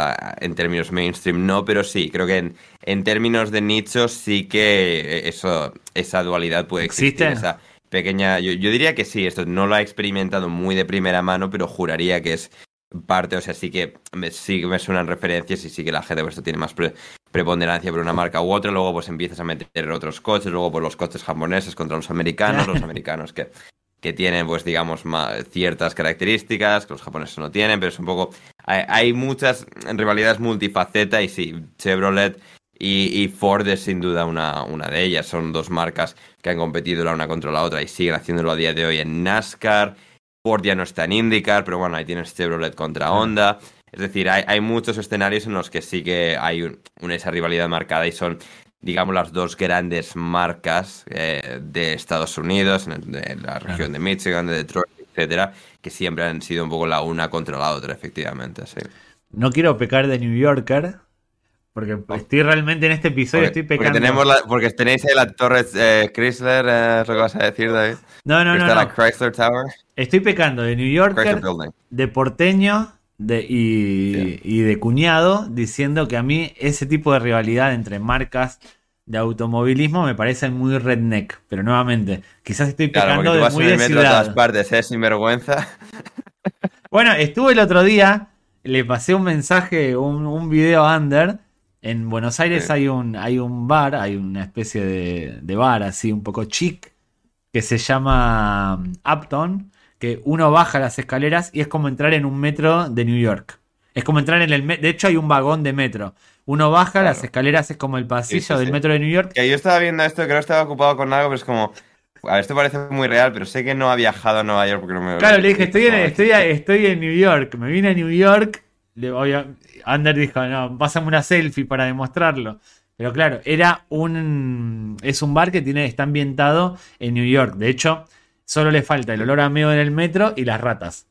en términos mainstream no, pero sí, creo que en, en términos de nichos sí que eh, eso, esa dualidad puede existir. ¿Existe? Esa pequeña, yo, yo diría que sí, esto no lo ha experimentado muy de primera mano, pero juraría que es parte, o sea, sí que me, sí me suenan referencias y sí que la gente pues, tiene más preponderancia por una marca u otra, luego pues empiezas a meter otros coches, luego por pues, los coches japoneses contra los americanos, los americanos que, que tienen pues digamos ciertas características que los japoneses no tienen, pero es un poco, hay, muchas rivalidades multifaceta y sí, Chevrolet y, y, Ford es sin duda una, una de ellas, son dos marcas que han competido la una contra la otra y siguen haciéndolo a día de hoy en NASCAR Ford ya no está en IndyCar, pero bueno, ahí tienes Chevrolet contra Honda. Es decir, hay, muchos escenarios en los que sí que hay esa rivalidad marcada y son, digamos, las dos grandes marcas eh, de Estados Unidos, en, la región de Michigan, de Detroit, etcétera, que siempre han sido un poco la una contra la otra, efectivamente. Sí. No quiero pecar de New Yorker, porque estoy realmente en este episodio estoy pecando. Porque, tenemos porque tenéis ahí la torre eh, Chrysler, eh, ¿es lo que vas a decir, David? No, no, no. la Chrysler Tower. Estoy pecando de New Yorker, de porteño de, y, de cuñado, diciendo que a mí ese tipo de rivalidad entre marcas de automovilismo me parece muy redneck. Pero nuevamente, quizás estoy pecando de muy de ciudad. todas partes, ¿eh? Sinvergüenza. Bueno, estuve el otro día, le pasé un mensaje, un, un video a Under en Buenos Aires hay, un, hay un bar, hay una especie de, bar así un poco chic que se llama um, Upton, que uno baja las escaleras y es como entrar en un metro de New York. Es como entrar en el... De hecho hay un vagón de metro. Uno baja, las escaleras es como el pasillo del metro de New York. yo estaba viendo esto, creo que estaba ocupado con algo, pero es como... A ver, esto parece muy real, pero sé que no ha viajado a Nueva York porque no me... Claro, le dije, estoy en, estoy, estoy en New York. Me vine a New York le voy a, Ander dijo, no, pásame una selfie para demostrarlo. Pero claro, era un. Es un bar que tiene, está ambientado en New York. De hecho, solo le falta el olor a meo en el metro y las ratas.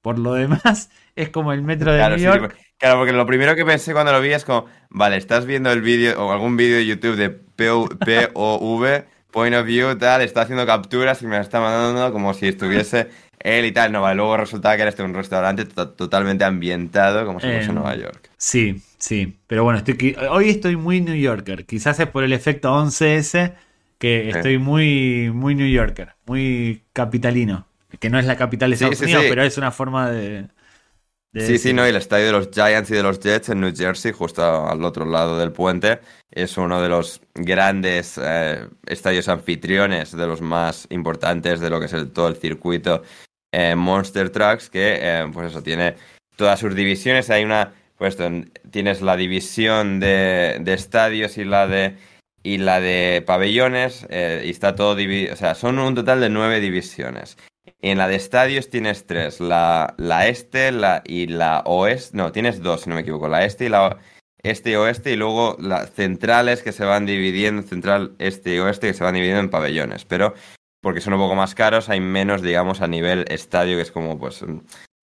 Por lo demás, es como el metro de New York. claro, porque lo primero que pensé cuando lo vi es como, vale, estás viendo el vídeo o algún vídeo de YouTube de POV, Point of View, tal, está haciendo capturas y me está mandando como si estuviese él y tal, no, vale, luego resultaba que era este un restaurante totalmente ambientado como si fuese en Nueva York. Sí, sí, pero bueno, estoy, hoy estoy muy New Yorker, quizás es por el efecto 11S que estoy muy, muy New Yorker, muy capitalino, que no es la capital de Estados Unidos, pero es una forma de... sí, sí, no, y el estadio de los Giants y de los Jets en New Jersey, justo al otro lado del puente, es uno de los grandes eh, estadios anfitriones, de los más importantes de lo que es todo el circuito eh, Monster Trucks, que eh, pues eso, tiene todas sus divisiones. Hay una, pues tienes la división de, estadios y la de y la de pabellones, eh, y está todo dividido, o sea, son un total de nueve divisiones. En la de estadios tienes tres, la, la este la, y la oeste, no, tienes dos, si no me equivoco, la este y la este y oeste, y luego las centrales que se van dividiendo, central este y oeste, que se van dividiendo en pabellones, pero porque son un poco más caros, hay menos, digamos, a nivel estadio, que es como, pues,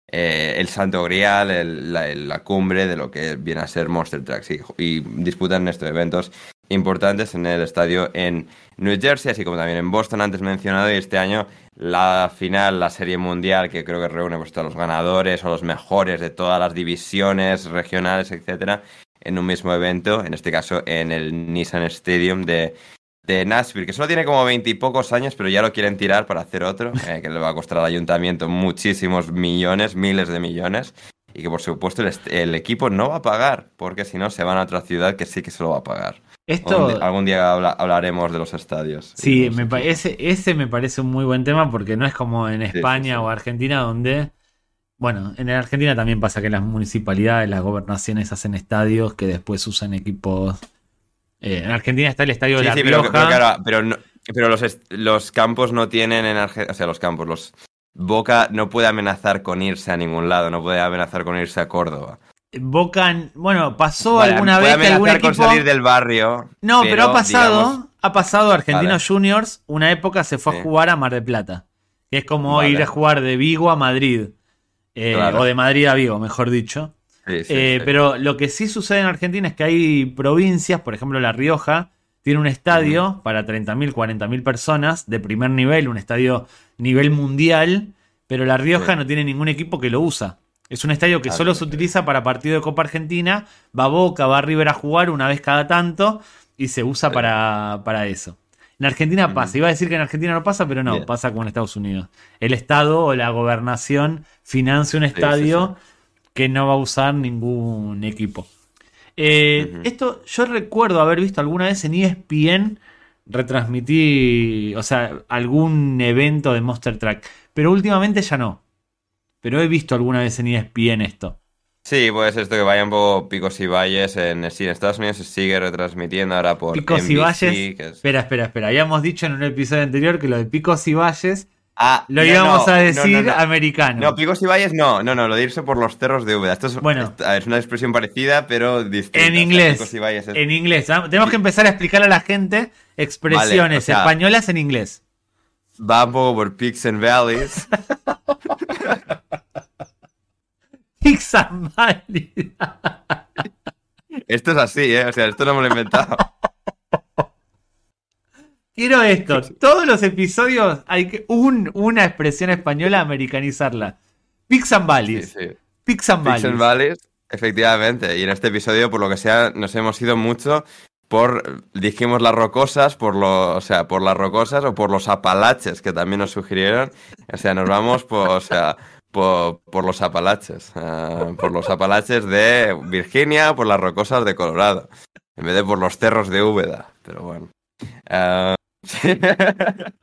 eh, el santo grial, la, cumbre de lo que viene a ser Monster Trucks, y, y disputan estos eventos importantes en el estadio en New Jersey, así como también en Boston, antes mencionado, y este año la final, la serie mundial, que creo que reúne pues, a los ganadores o los mejores de todas las divisiones regionales, etcétera, en un mismo evento, en este caso en el Nissan Stadium de, de Nashville, que solo tiene como veintipocos años, pero ya lo quieren tirar para hacer otro, eh, que le va a costar al ayuntamiento muchísimos millones, miles de millones, y que por supuesto el, el equipo no va a pagar, porque si no se van a otra ciudad que sí que se lo va a pagar. Esto... Algún día hablaremos de los estadios. Sí, me ese, ese me parece un muy buen tema porque no es como en España o Argentina donde... Bueno, en Argentina también pasa que las municipalidades, las gobernaciones hacen estadios que después usan equipos... Eh, en Argentina está el estadio de La Rioja. Pero, pero, los, los, campos no tienen en Argentina... O sea, los campos, los... Boca no puede amenazar con irse a ningún lado, no puede amenazar con irse a Córdoba. Boca, bueno, pasó alguna vez que algún equipo... salir del barrio. No, pero, ha pasado, ha pasado Argentinos Juniors, una época se fue a jugar a Mar del Plata. Que es como ir a jugar de Vigo a Madrid. Eh, o de Madrid a Vigo, mejor dicho. Eh, pero lo que sí sucede en Argentina es que hay provincias, por ejemplo La Rioja, tiene un estadio para 30.000, 40.000 personas de primer nivel, un estadio nivel mundial, pero La Rioja no tiene ningún equipo que lo usa. Es un estadio que solo se utiliza para partido de Copa Argentina. Va Boca, va River a jugar una vez cada tanto y se usa para, para, eso. En Argentina pasa. Iba a decir que en Argentina no pasa, pero no, pasa como en Estados Unidos. El Estado o la gobernación financia un estadio que no va a usar ningún equipo. Eh, esto yo recuerdo haber visto alguna vez en ESPN retransmitir, o sea, algún evento de Monster Track, pero últimamente ya no pero he visto alguna vez en ESPN esto. Sí, pues esto que vaya un poco picos y valles. En, en Estados Unidos se sigue retransmitiendo ahora por Picos y valles. Espera, espera, espera. Habíamos dicho en un episodio anterior que lo de picos y valles ah, lo íbamos a decir americano. No, picos y valles no, no, no, lo de irse por los cerros de Úbeda. Esto es, bueno, es una expresión parecida, pero distinta. En inglés. En inglés. Tenemos que empezar a explicar a la gente expresiones españolas en inglés. Va un poco por Peaks and Valleys. Esto es así, ¿eh? O sea, esto no me lo he inventado. Quiero esto. Todos los episodios hay que un, una expresión española americanizarla. Pix and Valleys. Sí, sí. Pix and Valleys. efectivamente. Y en este episodio, por lo que sea, nos hemos ido mucho por, dijimos las rocosas, por lo, o sea, por las rocosas o por los apalaches que también nos sugirieron. O sea, nos vamos por, o sea, por, los Apalaches, eh, por los Apalaches de Virginia, por las rocosas de Colorado, en vez de por los cerros de Úbeda, pero bueno. Eh,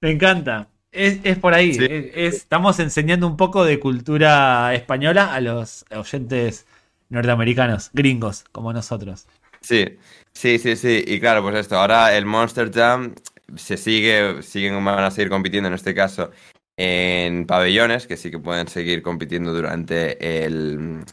Me encanta. Es, por ahí. estamos enseñando un poco de cultura española a los oyentes norteamericanos, gringos, como nosotros. Sí, sí, sí, sí. Y claro, pues esto, ahora el Monster Jam se sigue, siguen, van a seguir compitiendo en este caso en pabellones, que sí que pueden seguir compitiendo durante el,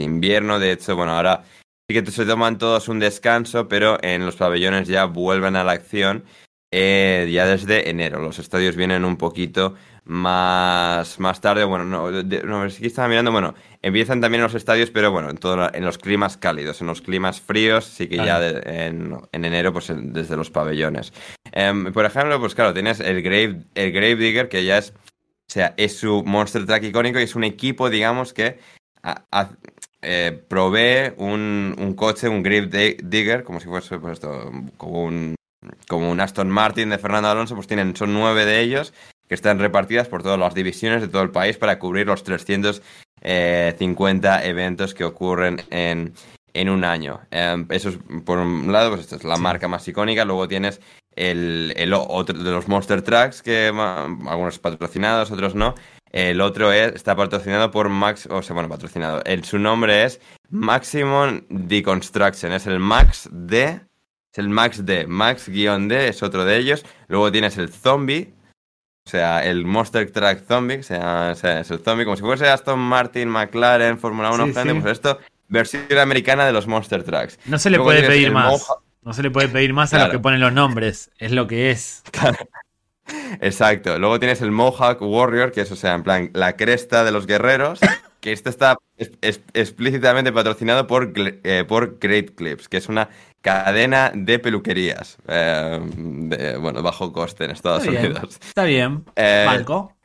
invierno. De hecho, bueno, ahora sí que se toman todos un descanso, pero en los pabellones ya vuelven a la acción eh, ya desde enero. Los estadios vienen un poquito más, más tarde. Bueno, no, no sí que estaba mirando, bueno, empiezan también los estadios, pero bueno, en, todo, en los climas cálidos, en los climas fríos, sí que ya en, enero, pues desde los pabellones. Em, por ejemplo, pues claro, tienes el Grave, el Grave Digger, que ya es o sea, es su Monster Truck icónico y es un equipo, digamos, que eh, provee un, coche, un Grave Digger, como si fuese pues esto, como un, como un Aston Martin de Fernando Alonso, pues tienen, son nueve de ellos que están repartidas por todas las divisiones de todo el país para cubrir los 350 eh, eventos que ocurren en, en un año. Em, eso es, por un lado, pues esta es la marca más icónica. Luego tienes el, el, otro de los Monster Trucks, que algunos patrocinados, otros no. El otro es, está patrocinado por Max, o sea, bueno, patrocinado. El, su nombre es Maximum Deconstruction, es el Max D, es el Max D, Max-D es otro de ellos. Luego tienes el Zombie, O sea, el Monster Truck Zombie, o sea, es el zombie, como si fuese Aston Martin, McLaren, Fórmula 1, Sí, grande, sí. pues esto, versión americana de los Monster Trucks. No se le Luego puede pedir más. No se le puede pedir más a los Claro. que ponen los nombres. Es lo que es. Exacto. Luego tienes el Mohawk Warrior, que es, o sea, en plan, la cresta de los guerreros, que este está es- es- explícitamente patrocinado por, eh, por Great Clips, que es una cadena de peluquerías, eh, de, bueno, bajo coste en Estados Está bien. Unidos. Está bien. Eh.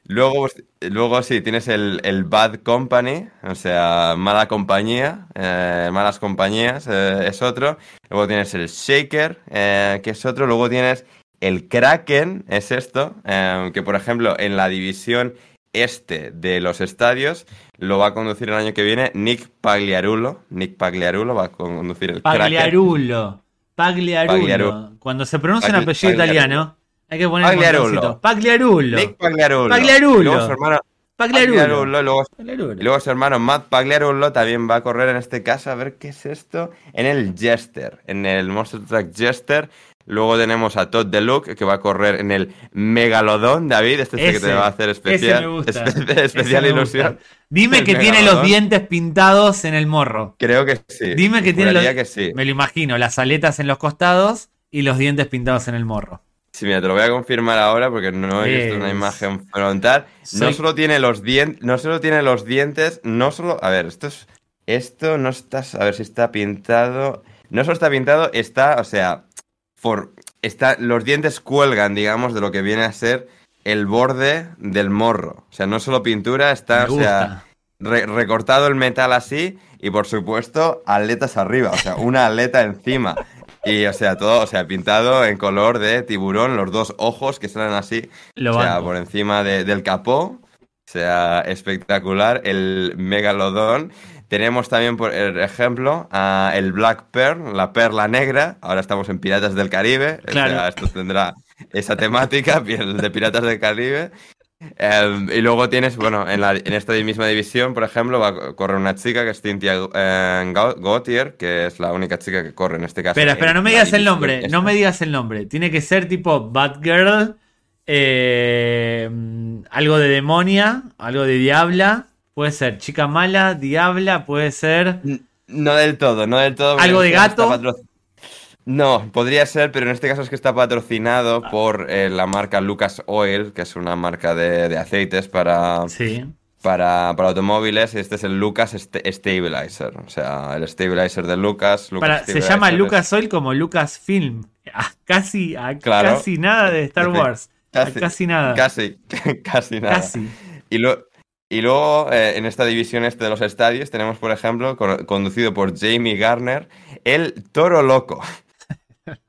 Luego, pues, luego sí, tienes el, el Bad Company, o sea, mala compañía, eh, malas compañías, eh, es otro. Luego tienes el Shaker, eh, que es otro. Luego tienes el Kraken, es esto, eh, que por ejemplo en la división este de los estadios lo va a conducir el año que viene Nick Pagliarulo. Nick Pagliarulo va a conducir el Kraken. Pagliarulo. Pagliarulo. Cuando se pronuncia un Pagli- apellido Pagliarulo. italiano, hay que poner un Pagliarulo. Pagliarulo. Nick Pagliarulo. Pagliarulo. Luego su hermano Pagliarulo. Pagliarulo, luego Pagliarulo. Luego su hermano Matt Pagliarulo también va a correr en este caso, a ver qué es esto, en el Jester, en el Monster Truck Jester. Luego tenemos a Todd DeLuc, que va a correr en el Megalodón, David, este es el que te va a hacer especial, me gusta. espe- Ese especial me ilusión. gusta. Dime El que tiene los dientes pintados en el morro. Creo que sí. Dime que tiene los... Que sí. Me lo imagino, las aletas en los costados y los dientes pintados en el morro. Sí, mira, te lo voy a confirmar ahora porque no he visto una Es- imagen frontal. No solo tiene los dientes, no solo tiene los dientes, no solo, a ver, esto es esto no está, a ver si está pintado. No solo está pintado, está, o sea, for- está los dientes cuelgan, digamos, de lo que viene a ser el borde del morro. O sea, no solo pintura, está, o sea, re- recortado el metal así y por supuesto aletas arriba, o sea, una aleta encima. Y o sea, todo, o sea, pintado en color de tiburón, los dos ojos que salen así, Lo o sea, banco. por encima de- del capó. O sea, espectacular el megalodón. Tenemos también, por ejemplo, a el Black Pearl, la perla negra. Ahora estamos en Piratas del Caribe. O Claro. sea, esto tendrá esa temática, de Piratas del Caribe. Eh, y luego tienes, bueno, en, la- en esta misma división, por ejemplo, va a correr una chica que es Cynthia eh, Gau- Gautier, que es la única chica que corre en este caso. Espera, espera, no me digas el nombre, esta. no me digas el nombre. Tiene que ser tipo Batgirl, eh, algo de demonia, algo de diabla. Puede ser chica mala, diabla, puede ser. No del todo, no del todo. ¿Algo de gato? No, podría ser, pero en este caso es que está patrocinado Ah. por eh, la marca Lucas Oil, que es una marca de, de aceites para, Sí. para, para automóviles. y Este es el Lucas St- Stabilizer, o sea, el stabilizer de Lucas. Lucas Para, se llama Lucas Oil como Lucas Film. A casi, a Claro. casi nada de Star Wars. A casi nada. Casi, casi nada. Casi. Y, lo- y luego, eh, en esta división este de los estadios, tenemos, por ejemplo, con- conducido por Jamie Garner, el Toro Loco.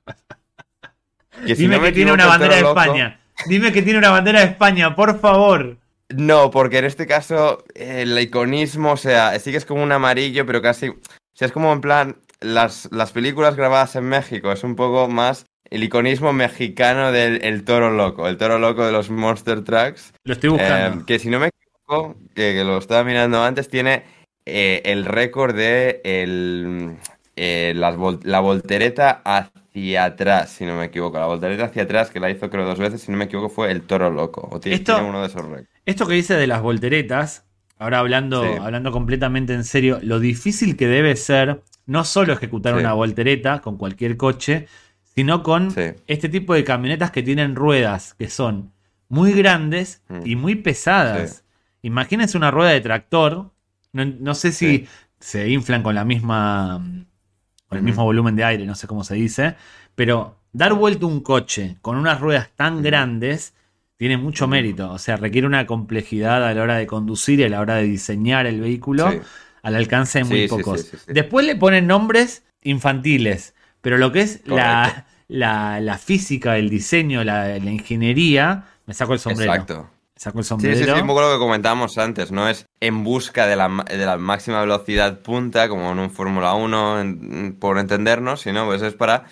Que si Dime no que tiene una bandera de Loco- España. Dime que tiene una bandera de España, por favor. No, porque en este caso eh, el iconismo, o sea, sí que es como un amarillo, pero casi... O sea, es como en plan, las, las películas grabadas en México, es un poco más el iconismo mexicano del el Toro Loco, el Toro Loco de los Monster Trucks. Lo estoy buscando. Eh, que si no me que, que lo estaba mirando antes, tiene eh, el récord de el, eh, las vol- la voltereta hacia atrás, si no me equivoco. La voltereta hacia atrás, que la hizo creo dos veces, si no me equivoco, fue el Toro Loco. O tiene, Esto- tiene uno de esos récords. Esto que dice de las volteretas, ahora hablando, Sí. hablando completamente en serio, lo difícil que debe ser no solo ejecutar Sí. una voltereta con cualquier coche, sino con Sí. este tipo de camionetas que tienen ruedas que son muy grandes Mm. y muy pesadas. Imagínense una rueda de tractor, no, no sé si Sí. se inflan con la misma con el mismo volumen de aire, no sé cómo se dice, pero dar vuelta un coche con unas ruedas tan grandes tiene mucho mérito, o sea, requiere una complejidad a la hora de conducir y a la hora de diseñar el vehículo Sí. al alcance de muy Sí, pocos. sí. Después le ponen nombres infantiles, pero lo que es la, la física, el diseño, la, la ingeniería, me saco el sombrero. Exacto. Saco el Sí, sombrero. sí, sí, un poco lo que comentábamos antes, ¿no? Es en busca de la, de la máxima velocidad punta, como en un Fórmula 1, en- por entendernos, sino pues es para,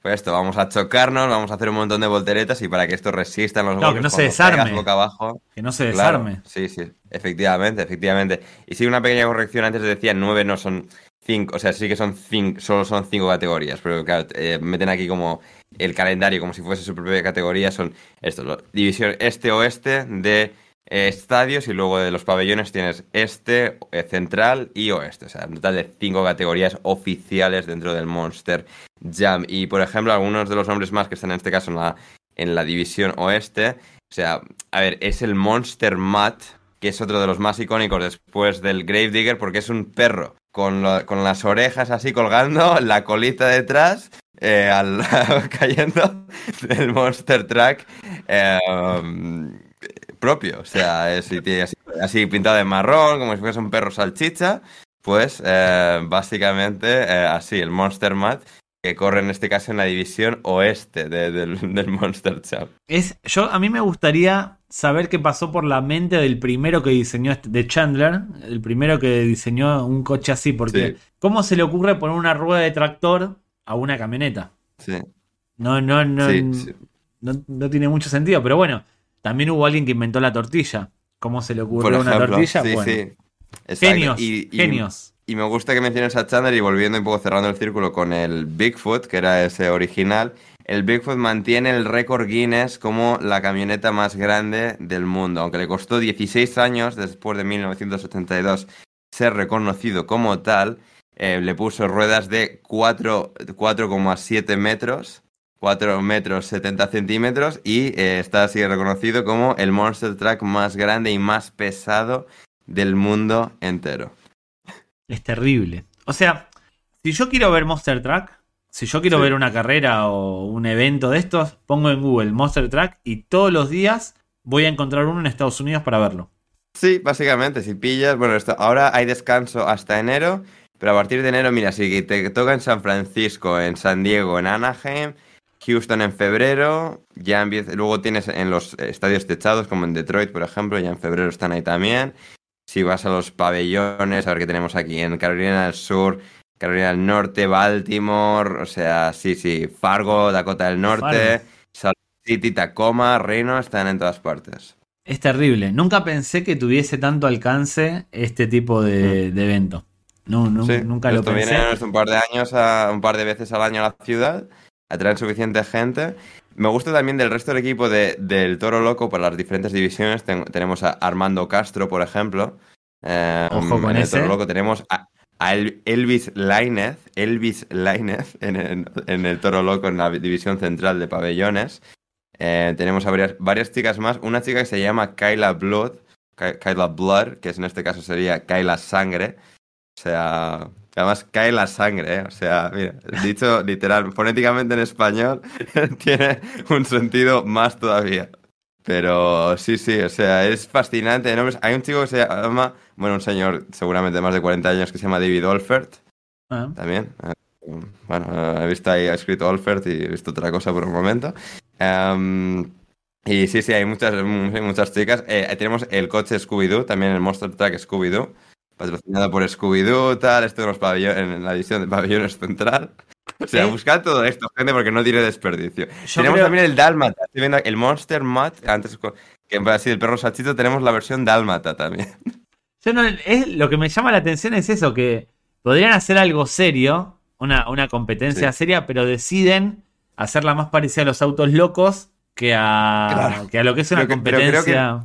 pues esto, vamos a chocarnos, vamos a hacer un montón de volteretas y para que esto resista los Claro, que golpes no se desarme. boca abajo. Que no se Claro, desarme. sí, sí, efectivamente, efectivamente. Y sí, una pequeña corrección, antes decía 9, no son cinco, o sea, sí que son cinco, solo son cinco categorías, pero claro, eh, meten aquí como el calendario como si fuese su propia categoría, son esto, división este-oeste de eh, estadios y luego de los pabellones tienes este, eh, central y oeste, o sea, un total de cinco categorías oficiales dentro del Monster Jam. Y por ejemplo, algunos de los nombres más que están en este caso en la, en la división oeste, o sea, a ver, es el Monster Mat, que es otro de los más icónicos después del Gravedigger, porque es un perro con, las orejas así colgando, la colita detrás, eh, al, cayendo del Monster Track eh, propio. O sea, así, pintado de marrón, como si fuese un perro salchicha. Pues eh, básicamente así, el Monster Mat, que corre en este caso en la división oeste del, Monster Chap. Es, yo, a mí me gustaría saber qué pasó por la mente del primero que diseñó este, de Chandler, el primero que diseñó un coche así, porque ¿cómo se le ocurre poner una rueda de tractor a una camioneta? Sí. No, no, no, no, tiene mucho sentido, pero bueno, también hubo alguien que inventó la tortilla. ¿Cómo se le ocurrió una tortilla? Sí, sí. Genios, y, genios. Y me gusta que menciones a Chandler y volviendo un poco cerrando el círculo con el Bigfoot, que era ese original el Bigfoot mantiene el récord Guinness como la camioneta más grande del mundo, aunque le costó 16 años después de 1972 ser reconocido como tal. Eh, le puso ruedas de 4,7 metros, 4 metros 70 centímetros y eh, está así reconocido como el monster truck más grande y más pesado del mundo entero. Es terrible. O sea, si yo quiero ver Monster Truck, si yo quiero ver una carrera o un evento de estos, pongo en Google Monster Track y todos los días voy a encontrar uno en Estados Unidos para verlo. Sí, básicamente, si pillas, bueno, esto, ahora hay descanso hasta enero, pero a partir de enero, mira, si te toca en San Francisco, en San Diego, en Anaheim, Houston en febrero, ya empieza, luego tienes en los estadios techados, como en Detroit, por ejemplo, ya en febrero están ahí también. Si vas a los pabellones, a ver qué tenemos aquí en Carolina del Sur, Carolina del Norte, Baltimore, o sea, sí, sí, Fargo, Dakota del Norte, Salt City, Tacoma, Reno, están en todas partes. Es terrible. Nunca pensé que tuviese tanto alcance este tipo de, mm. evento. No, no nunca lo pensé. Viene un par de años, un par de veces al año a la ciudad, atraen suficiente gente. Me gusta también del resto del equipo de, del Toro Loco por las diferentes divisiones. tenemos a Armando Castro, por ejemplo. Eh, Ojo con en el Toro Loco tenemos a Elvis Lainez, Elvis Lainez en el, Toro Loco en la división central de pabellones. Eh, tenemos a varias, chicas más. Una chica que se llama Kyla Blood, Kyla Blood, que en este caso sería Kyla Sangre. O sea, además Kyla Sangre, ¿eh? o sea, mira, dicho literal, fonéticamente en español, tiene un sentido más todavía. Pero sí, sí, o sea, es fascinante. Hay un chico que se llama, bueno, un señor seguramente de más de 40 años que se llama David Olfert. Ah. También. Eh, bueno, he visto ahí, ha escrito Olfert y he visto otra cosa por un momento. Em, y sí, sí, hay muchas, muchas chicas. Eh, tenemos el coche Scooby-Doo, también el Monster Truck Scooby-Doo, patrocinado por Scooby-Doo, tal, esto en, los en la edición de pabellones central. O sea, buscad todo esto, gente, porque no tiene desperdicio. tenemos también el Dálmata. Estoy viendo el Monster Mat. Antes que en así el perro salchito, tenemos la versión Dálmata también. es, lo que me llama la atención es eso, que podrían hacer algo serio, una, una competencia seria, pero deciden hacerla más parecida a los autos locos que a, que a lo que es una competencia.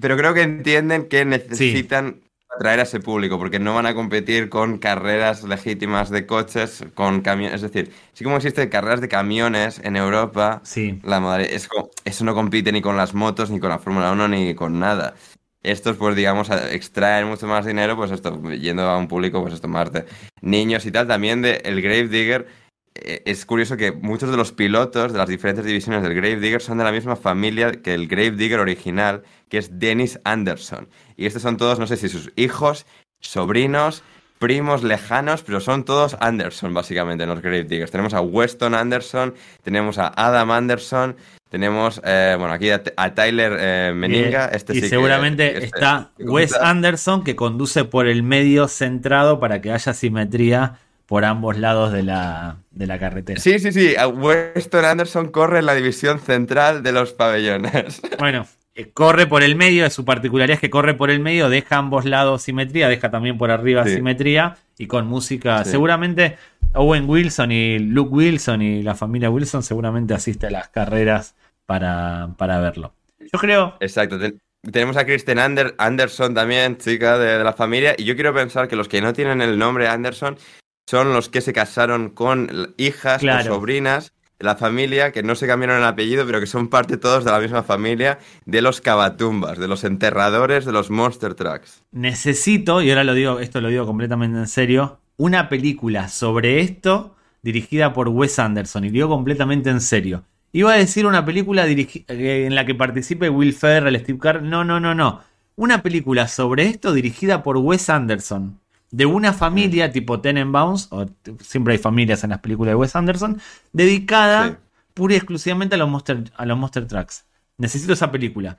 Pero creo, que, entienden que necesitan atraer a ese público, porque no van a competir con carreras legítimas de coches, con camiones. Es decir, sí como existen carreras de camiones en Europa, sí. la es, eso no compite ni con las motos, ni con la Fórmula 1, ni con nada. Estos, pues digamos, extraen mucho más dinero, pues esto, yendo a un público, pues esto, más de niños y tal. También de el Grave Digger, es curioso que muchos de los pilotos de las diferentes divisiones del Grave Digger son de la misma familia que el Grave Digger original, que es Dennis Anderson. Y estos son todos, no sé si sus hijos, sobrinos, primos lejanos, pero son todos Anderson, básicamente, en los Grave Diggers. Tenemos a Weston Anderson, tenemos a Adam Anderson, tenemos, eh, bueno, aquí a, Tyler eh, Meninga. Este y seguramente este está Wes Anderson, que conduce por el medio centrado para que haya simetría por ambos lados de la, de la carretera. Sí, sí, sí. Weston Anderson corre en la división central de los pabellones. Bueno, eh, corre por el medio, de su particularidad es que corre por el medio, deja ambos lados simetría, deja también por arriba Sí. simetría y con música. Sí. Seguramente Owen Wilson y Luke Wilson y la familia Wilson seguramente asiste a las carreras para, para verlo. Yo creo, Exacto. ten- tenemos a Kristen Ander- Anderson también, chica de, de la familia, y yo quiero pensar que los que no tienen el nombre Anderson son los que se casaron con hijas Claro. o sobrinas de la familia que no se cambiaron el apellido, pero que son parte todos de la misma familia, de los cabatumbas, de los enterradores de los Monster Trucks. necesito, y ahora lo digo, esto lo digo completamente en serio, una película sobre esto dirigida por Wes Anderson. Y digo completamente en serio. Iba a decir una película eh, en la que participe Will Ferrell, Steve Carell. No, no, no, no. Una película sobre esto dirigida por Wes Anderson. De una familia tipo Tenenbaums, o siempre hay familias en las películas de Wes Anderson, dedicada Sí. pura y exclusivamente a los Monster, a los Monster Trucks. Necesito esa película.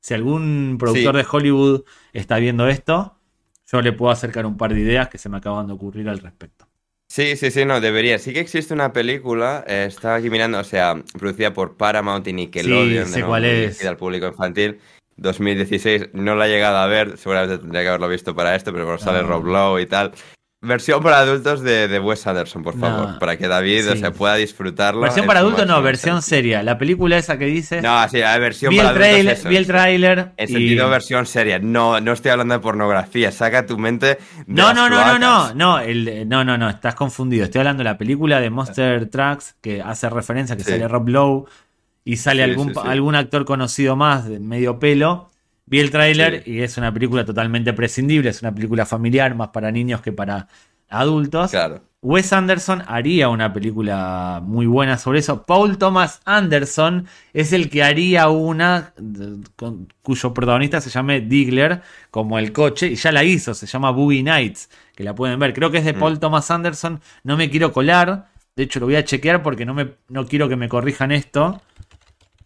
Si algún productor Sí. de Hollywood está viendo esto, yo le puedo acercar un par de ideas que se me acaban de ocurrir al respecto. Sí, sí, sí, no, debería. Sí que existe una película, eh, estaba aquí mirando, o sea, producida por Paramount y Nickelodeon, Sí, sé nuevo, cuál es. al público infantil, 2016. No la he llegado a ver, seguramente tendría que haberlo visto para esto, pero bueno, sale No. Rob Lowe y tal. Versión para adultos de, de Wes Anderson, por favor, No. para que David o Sí. sea, pueda disfrutarlo. Versión para adultos no, versión seria. La película esa que dices. No, sí, la versión vi, para el adultos. trailer, eso, vi el eso. tráiler. En y- sentido versión seria. No, no estoy hablando de pornografía. Saca tu mente de No, no, no, no, no, no, el- no, no, no, estás confundido. Estoy hablando de la película de Monster Trucks que hace referencia que Sí. sale Rob Lowe y sale Sí, algún, sí, sí. algún actor conocido más de medio pelo. Vi el tráiler y es una película totalmente prescindible, es una película familiar más para niños que para adultos. Claro. Wes Anderson haría una película muy buena sobre eso. Paul Thomas Anderson es el que haría una con- cuyo protagonista se llame Diggler, como el coche, y ya la hizo, se llama Boogie Nights, que la pueden ver. Creo que es de Mm. Paul Thomas Anderson, no me quiero colar, de hecho lo voy a chequear porque no, me, no quiero que me corrijan esto.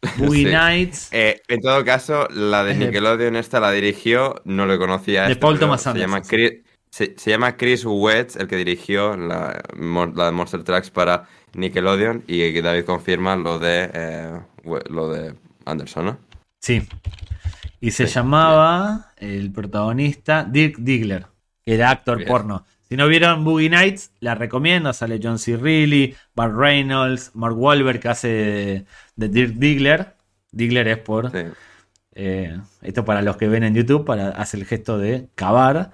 Boogie Sí. Nights. Eh, en todo caso, la de Nickelodeon esta la dirigió, no lo conocía. De este, Paul Thomas se Anderson, llama, sí. Chris, se, se llama Chris Wedge, el que dirigió la, de Monster Trucks para Nickelodeon y David confirma lo de, eh, lo de Anderson, ¿no? Sí. Y se Sí, llamaba el protagonista Dirk Diggler, que era actor Bien. porno. Si no vieron Boogie Nights, la recomiendo. Sale John C. Reilly, Bart Reynolds, Mark Wahlberg, que hace de, de Dirk Diggler. Diggler es por. Sí. eh, esto para los que ven en YouTube, para, hace el gesto de cavar.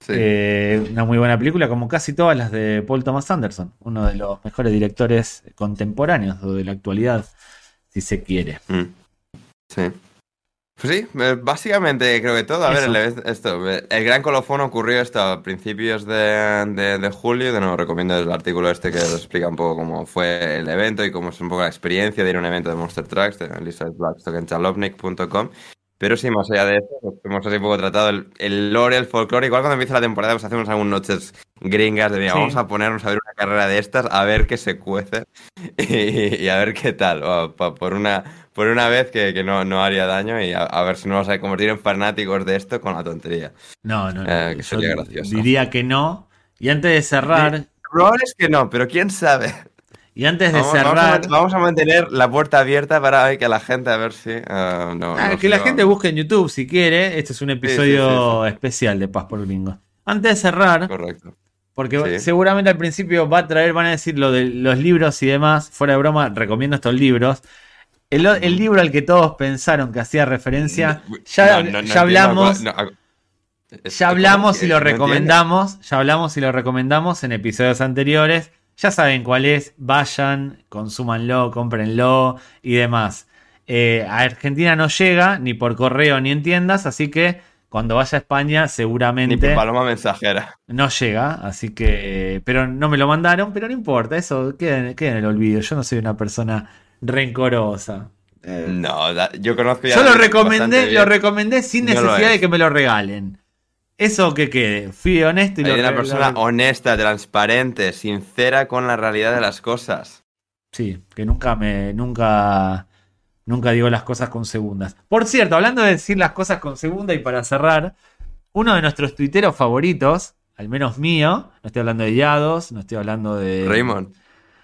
sí. Eh, una muy buena película, como casi todas las de Paul Thomas Anderson, uno de los mejores directores contemporáneos o de la actualidad, si se quiere. Mm. Sí. Pues sí, básicamente creo que todo. A ver, el, esto, el gran colofón ocurrió esto a principios de, de, de julio. De nuevo, recomiendo el artículo este que os explica un poco cómo fue el evento y cómo es un poco la experiencia de ir a un evento de Monster Trucks de Elizabeth Blackstock en chalovnik.com. Pero sí, más allá de eso, pues, hemos así un poco tratado el, el lore, el folclore. Igual cuando empieza la temporada, pues hacemos algunas noches gringas de, mira, Sí. vamos a ponernos a ver una carrera de estas, a ver qué se cuece y, y a ver qué tal. O, pa- por una, por una vez que, que no, no haría daño y a, a ver si nos vamos a convertir en fanáticos de esto con la tontería. No, no, no. Eh, que sería gracioso. Diría que no. Y antes de cerrar, Probable es que no, pero quién sabe. Y antes de Vamos, vamos a, cerrar, vamos a mantener la puerta abierta para que la gente, a ver si. no, ah, no que la gente busque en YouTube si quiere. Este es un episodio especial de Paz por Gringo. Antes de cerrar, Correcto. porque seguramente al principio va a traer, van a decir lo de los libros y demás. Fuera de broma, recomiendo estos libros. El, el libro al que todos pensaron que hacía referencia, ya, No, ya hablamos. Ya hablamos y lo recomendamos. Ya hablamos y lo recomendamos en episodios anteriores. Ya saben cuál es. Vayan, consúmanlo, cómprenlo y demás. Eh, a Argentina no llega ni por correo ni en tiendas, así que cuando vaya a España Ni por seguramente paloma mensajera. no llega. Así que, pero no me lo mandaron, pero no importa, eso queda, en- queda en el olvido. Yo no soy una persona rencorosa. Eh, No, yo conozco ya. yo lo recomendé, lo recomendé sin No necesidad de que me lo regalen. Eso que quede. Fui honesto y lo Hay una persona lo- honesta, transparente, sincera con la realidad de las cosas. Sí, que nunca me. Nunca. Nunca digo las cosas con segundas. Por cierto, hablando de decir las cosas con segunda y para cerrar, uno de nuestros tuiteros favoritos, al menos mío, no estoy hablando de Yados, no estoy hablando de. Raymond.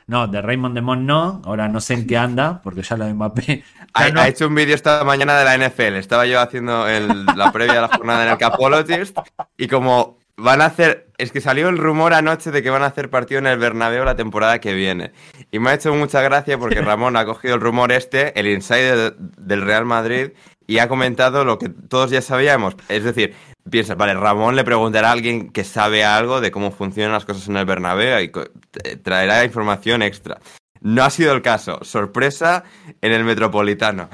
No, de Raymond Demont no. Ahora no sé en qué anda, porque ya lo de Mbappé. Ha, no. ha hecho un vídeo esta mañana de la NFL. Estaba yo haciendo el- la previa de la jornada en el Capologist. Y como van a hacer. Es que salió el rumor anoche de que van a hacer partido en el Bernabéu la temporada que viene. Y me ha hecho mucha gracia porque Ramón ha cogido el rumor este, el insider de- del Real Madrid, y ha comentado lo que todos ya sabíamos. Es decir, piensas, vale, Ramón le preguntará a alguien que sabe algo de cómo funcionan las cosas en el Bernabéu y traerá información extra. No ha sido el caso. Sorpresa en el Metropolitano.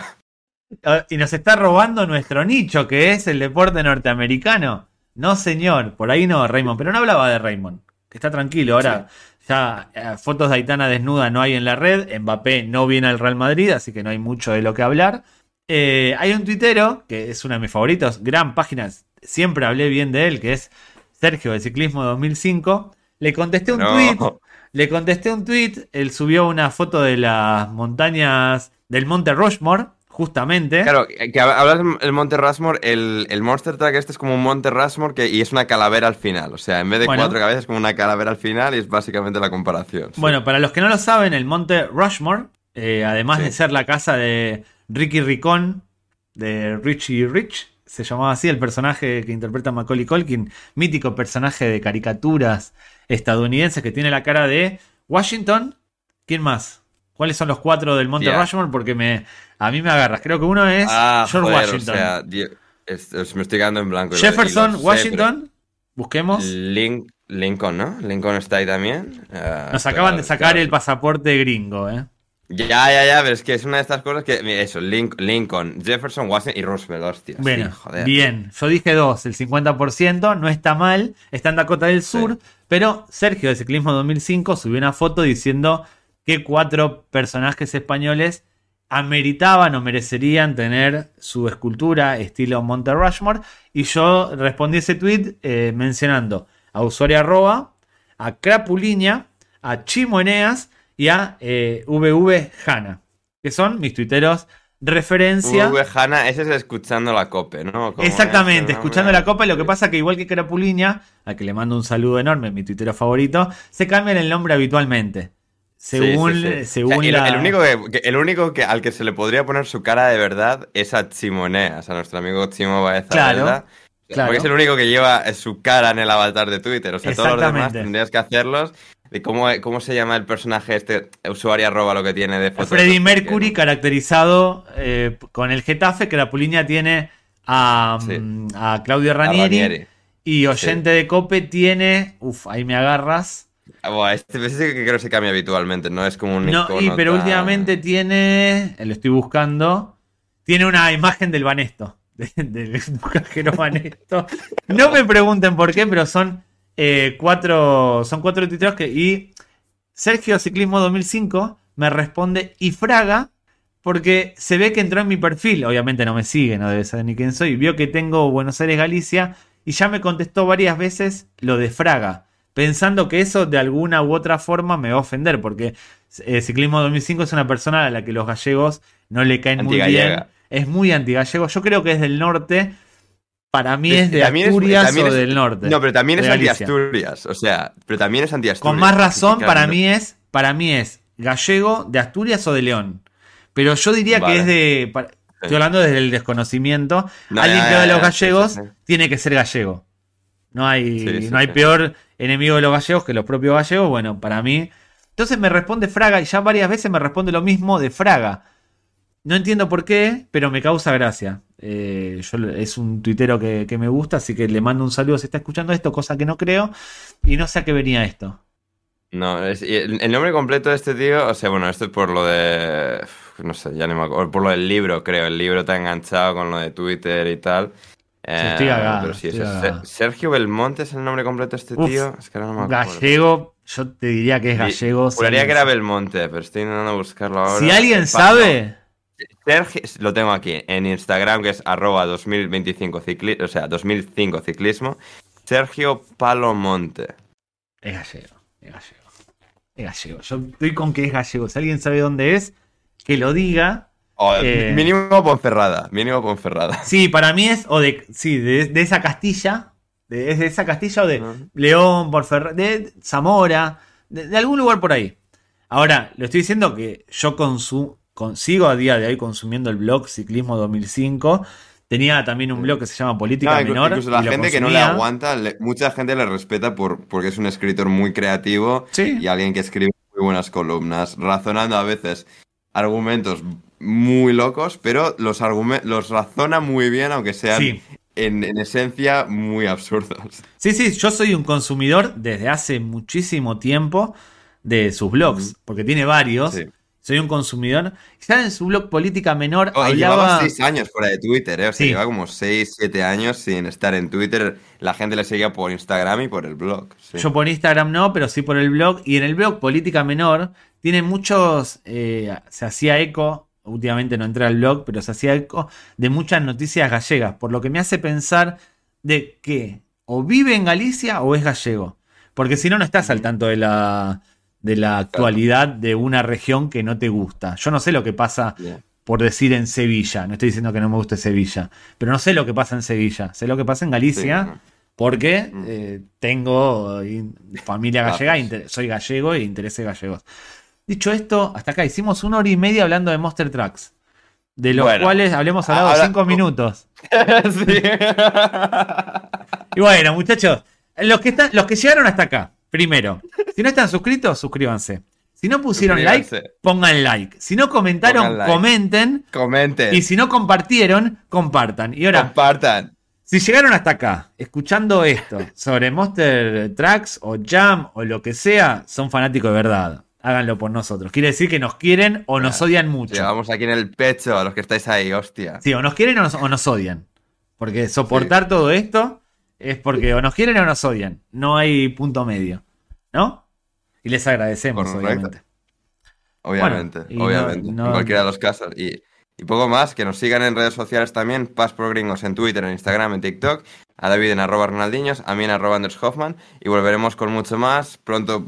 Ah, Y nos está robando nuestro nicho, que es el deporte norteamericano. No, señor, por ahí no, Raymond. Pero no hablaba de Raymond. Está tranquilo, ahora ya eh, fotos de Aitana desnuda no hay en la red. Mbappé no viene al Real Madrid, así que no hay mucho de lo que hablar. Eh, hay un tuitero, que es uno de mis favoritos, gran página, siempre hablé bien de él, que es Sergio de Ciclismo 2005. Le contesté un No. tweet le contesté un tweet, él subió una foto de las montañas del Monte Rushmore, justamente. Claro, que hab- hablas del Monte Rushmore, el, el Monster Truck este es como un Monte Rushmore que, y es una calavera al final. O sea, en vez de Bueno. cuatro cabezas es como una calavera al final y es básicamente la comparación. sí. Bueno, para los que no lo saben, el Monte Rushmore, eh, además Sí. de ser la casa de Ricky Ricón, de Richie Rich, se llamaba así el personaje que interpreta Macaulay Culkin, mítico personaje de caricaturas estadounidenses que tiene la cara de Washington. ¿Quién más? ¿Cuáles son los cuatro del Monte Ya. Rushmore? Porque me, a mí me agarras. Creo que uno es Ah, George joder, Washington. o sea, di- es- es- me estoy quedando en blanco. Jefferson, sé, Washington. Busquemos. Lincoln, ¿no? Lincoln está ahí también. Ah, Nos acaban de sacar el pasaporte gringo, ¿eh? Ya, ya, ya, pero es que es una de estas cosas que. Eso, Lin- Lincoln, Jefferson, Washington y Roosevelt, hostia. sí, Bueno, joder. bien. Yo dije dos, el 50%, no está mal. Está en Dakota del Sur, pero Sergio de Ciclismo 2005 subió una foto diciendo que cuatro personajes españoles ameritaban o merecerían tener su escultura estilo Monte Rushmore. Y yo respondí ese tweet eh, mencionando a usuario arroba, a Crapuliña, a Chimo Eneas y a eh, VV Hanna, que son mis tuiteros referencia. VV Hanna, ese es escuchando la cope, ¿no? ¿Cómo Exactamente, es? escuchando la copa. Y lo que pasa que, igual que Carapuliña, a que le mando un saludo enorme, mi tuitero favorito, se cambian el nombre habitualmente. Según, Sí, sí, sí. según O sea, el, la. el único, que, el único que, al que se le podría poner su cara de verdad es a Chimoneas, a nuestro amigo Chimo Baeza. Claro, ¿verdad? claro. Porque es el único que lleva su cara en el avatar de Twitter. O sea, todos los demás tendrías que hacerlos. ¿De cómo, cómo se llama el personaje este? Usuario arroba lo que tiene de fotos. Freddie Mercury caracterizado eh, con el Getafe. Carapuliña tiene a, Sí. mm, a Claudio A Ranieri. Y oyente de Cope tiene. Uf, ahí me agarras. Buah, este, que creo que se cambia habitualmente, no es como un No, icono y, pero tan- últimamente tiene. Lo estoy buscando. Tiene una imagen del Banesto. de- Del cajero Banesto. No me pregunten por qué, pero son eh, cuatro. Son cuatro tuiteros que. Y Sergio Ciclismo 2005 me responde. Y Fraga. Porque se ve que entró en mi perfil. Obviamente no me sigue, no debe saber ni quién soy. Vio que tengo Buenos Aires, Galicia. Y ya me contestó varias veces lo de Fraga. Pensando que eso de alguna u otra forma me va a ofender. Porque eh, Ciclismo 2005 es una persona a la que los gallegos no le caen muy bien. Es muy antigallego. Yo creo que es del norte. Para mí es de También es- Asturias también o es- del norte. No, pero también es anti-Asturias. O sea, pero también es anti-Asturias. Con más razón, Claro, para no- mí es, para mí es gallego de Asturias o de León. Pero yo diría Vale. que es de. para- estoy hablando desde el desconocimiento. No, Alguien que ya, de los gallegos sí, sí, sí. tiene que ser gallego. No hay, Sí, no hay peor enemigo de los gallegos que los propios gallegos. Bueno, para mí. Entonces me responde Fraga y ya varias veces me responde lo mismo de Fraga. No entiendo por qué, pero me causa gracia. Eh, yo, es un tuitero que, que me gusta, así que le mando un saludo si está escuchando esto, cosa que no creo. Y no sé a qué venía esto. No, es- el, el nombre completo de este tío, o sea, bueno, esto es por lo de. No sé, ya no me acuerdo. Por lo del libro, creo. El libro está enganchado con lo de Twitter y tal. Eh, estoy cagado, pero sí, es-. Sergio Belmonte es el nombre completo de este Uf, tío. Es que ahora no me acuerdo. Gallego, yo te diría que es gallego. Juraría sí. que era Belmonte, pero estoy intentando buscarlo ahora. Si alguien sabe, no, Sergio, lo tengo aquí en Instagram, que es arroba 2025 cicli, o sea, 2005 ciclismo. Sergio Palomonte. es gallego. Es gallego. Es gallego. Yo estoy con que es gallego. Si alguien sabe dónde es, que lo diga. Oh, Eh. Mínimo Ponferrada, mínimo Ponferrada. Sí, para mí es, o de, sí, de, de esa Castilla. De, de esa Castilla o de Ujú. León, Porferra, de Zamora, de, de algún lugar por ahí. Ahora, lo estoy diciendo que yo consu- consigo a día de hoy consumiendo el blog Ciclismo 2005. Tenía también un blog que se llama Política No, Menor. incluso la gente que no le aguanta, le- mucha gente le respeta por, porque es un escritor muy creativo Sí. y alguien que escribe muy buenas columnas, razonando a veces argumentos muy locos, pero los, los razona muy bien, aunque sean Sí. en, en esencia muy absurdos. Sí, sí, yo soy un consumidor desde hace muchísimo tiempo de sus blogs, porque tiene varios. Sí. Soy un consumidor. Quizá en su blog Política Menor Oh, llevaba seis años fuera de Twitter, ¿eh? O sea, Sí. lleva como seis, siete años sin estar en Twitter. La gente le seguía por Instagram y por el blog. sí. Yo por Instagram no, pero sí por el blog. Y en el blog Política Menor tiene muchos. eh, se hacía eco. Últimamente no entré al blog, pero se hacía eco de muchas noticias gallegas. Por lo que me hace pensar de que o vive en Galicia o es gallego. Porque si no, no estás al tanto de la, de la actualidad de una región que no te gusta. Yo no sé lo que pasa Yeah. por decir en Sevilla. No estoy diciendo que no me guste Sevilla. Pero no sé lo que pasa en Sevilla. Sé lo que pasa en Galicia. Sí, no. Porque Mm. eh, tengo familia gallega, soy gallego e intereses gallegos. Dicho esto, hasta acá hicimos una hora y media hablando de Monster Trucks. De los Bueno, cuales hablemos hablado ahora- cinco minutos. Sí. Y bueno, muchachos, los que, están, los que llegaron hasta acá, primero, si no están suscritos, suscríbanse. Si no pusieron like, pongan like. Si no comentaron, like. comenten. Comenten. Y si no compartieron, compartan. Y ahora, Compartan. Si llegaron hasta acá, escuchando esto sobre Monster Tracks o Jam o lo que sea, son fanáticos de verdad. Háganlo por nosotros. Quiere decir que nos quieren o nos odian mucho. Llevamos aquí en el pecho a los que estáis ahí, hostia. Sí, o nos quieren o nos, o nos odian. Porque soportar todo esto es porque o nos quieren o nos odian. No hay punto medio. ¿No? Y les agradecemos, Correcto. obviamente. Obviamente, Bueno, obviamente. no- en cualquiera de los casos. Y, y poco más, que nos sigan en redes sociales también. Paz por Gringos en Twitter, en Instagram, en TikTok. A David en arroba Ronaldinhos, a mí en arroba Anders Hoffman. Y volveremos con mucho más. Pronto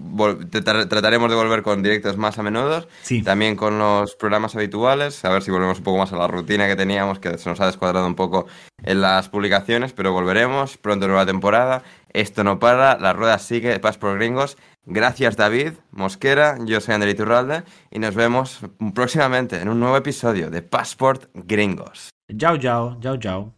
tratar- trataremos de volver con directos más a menudo. Sí. También con los programas habituales. A ver si volvemos un poco más a la rutina que teníamos, que se nos ha descuadrado un poco en las publicaciones. Pero volveremos. Pronto nueva temporada. Esto no para. La rueda sigue. Paz por Gringos. Gracias David Mosquera, yo soy Ander Iturralde y nos vemos próximamente en un nuevo episodio de Passport Gringos. Chao, chao, chao, chao.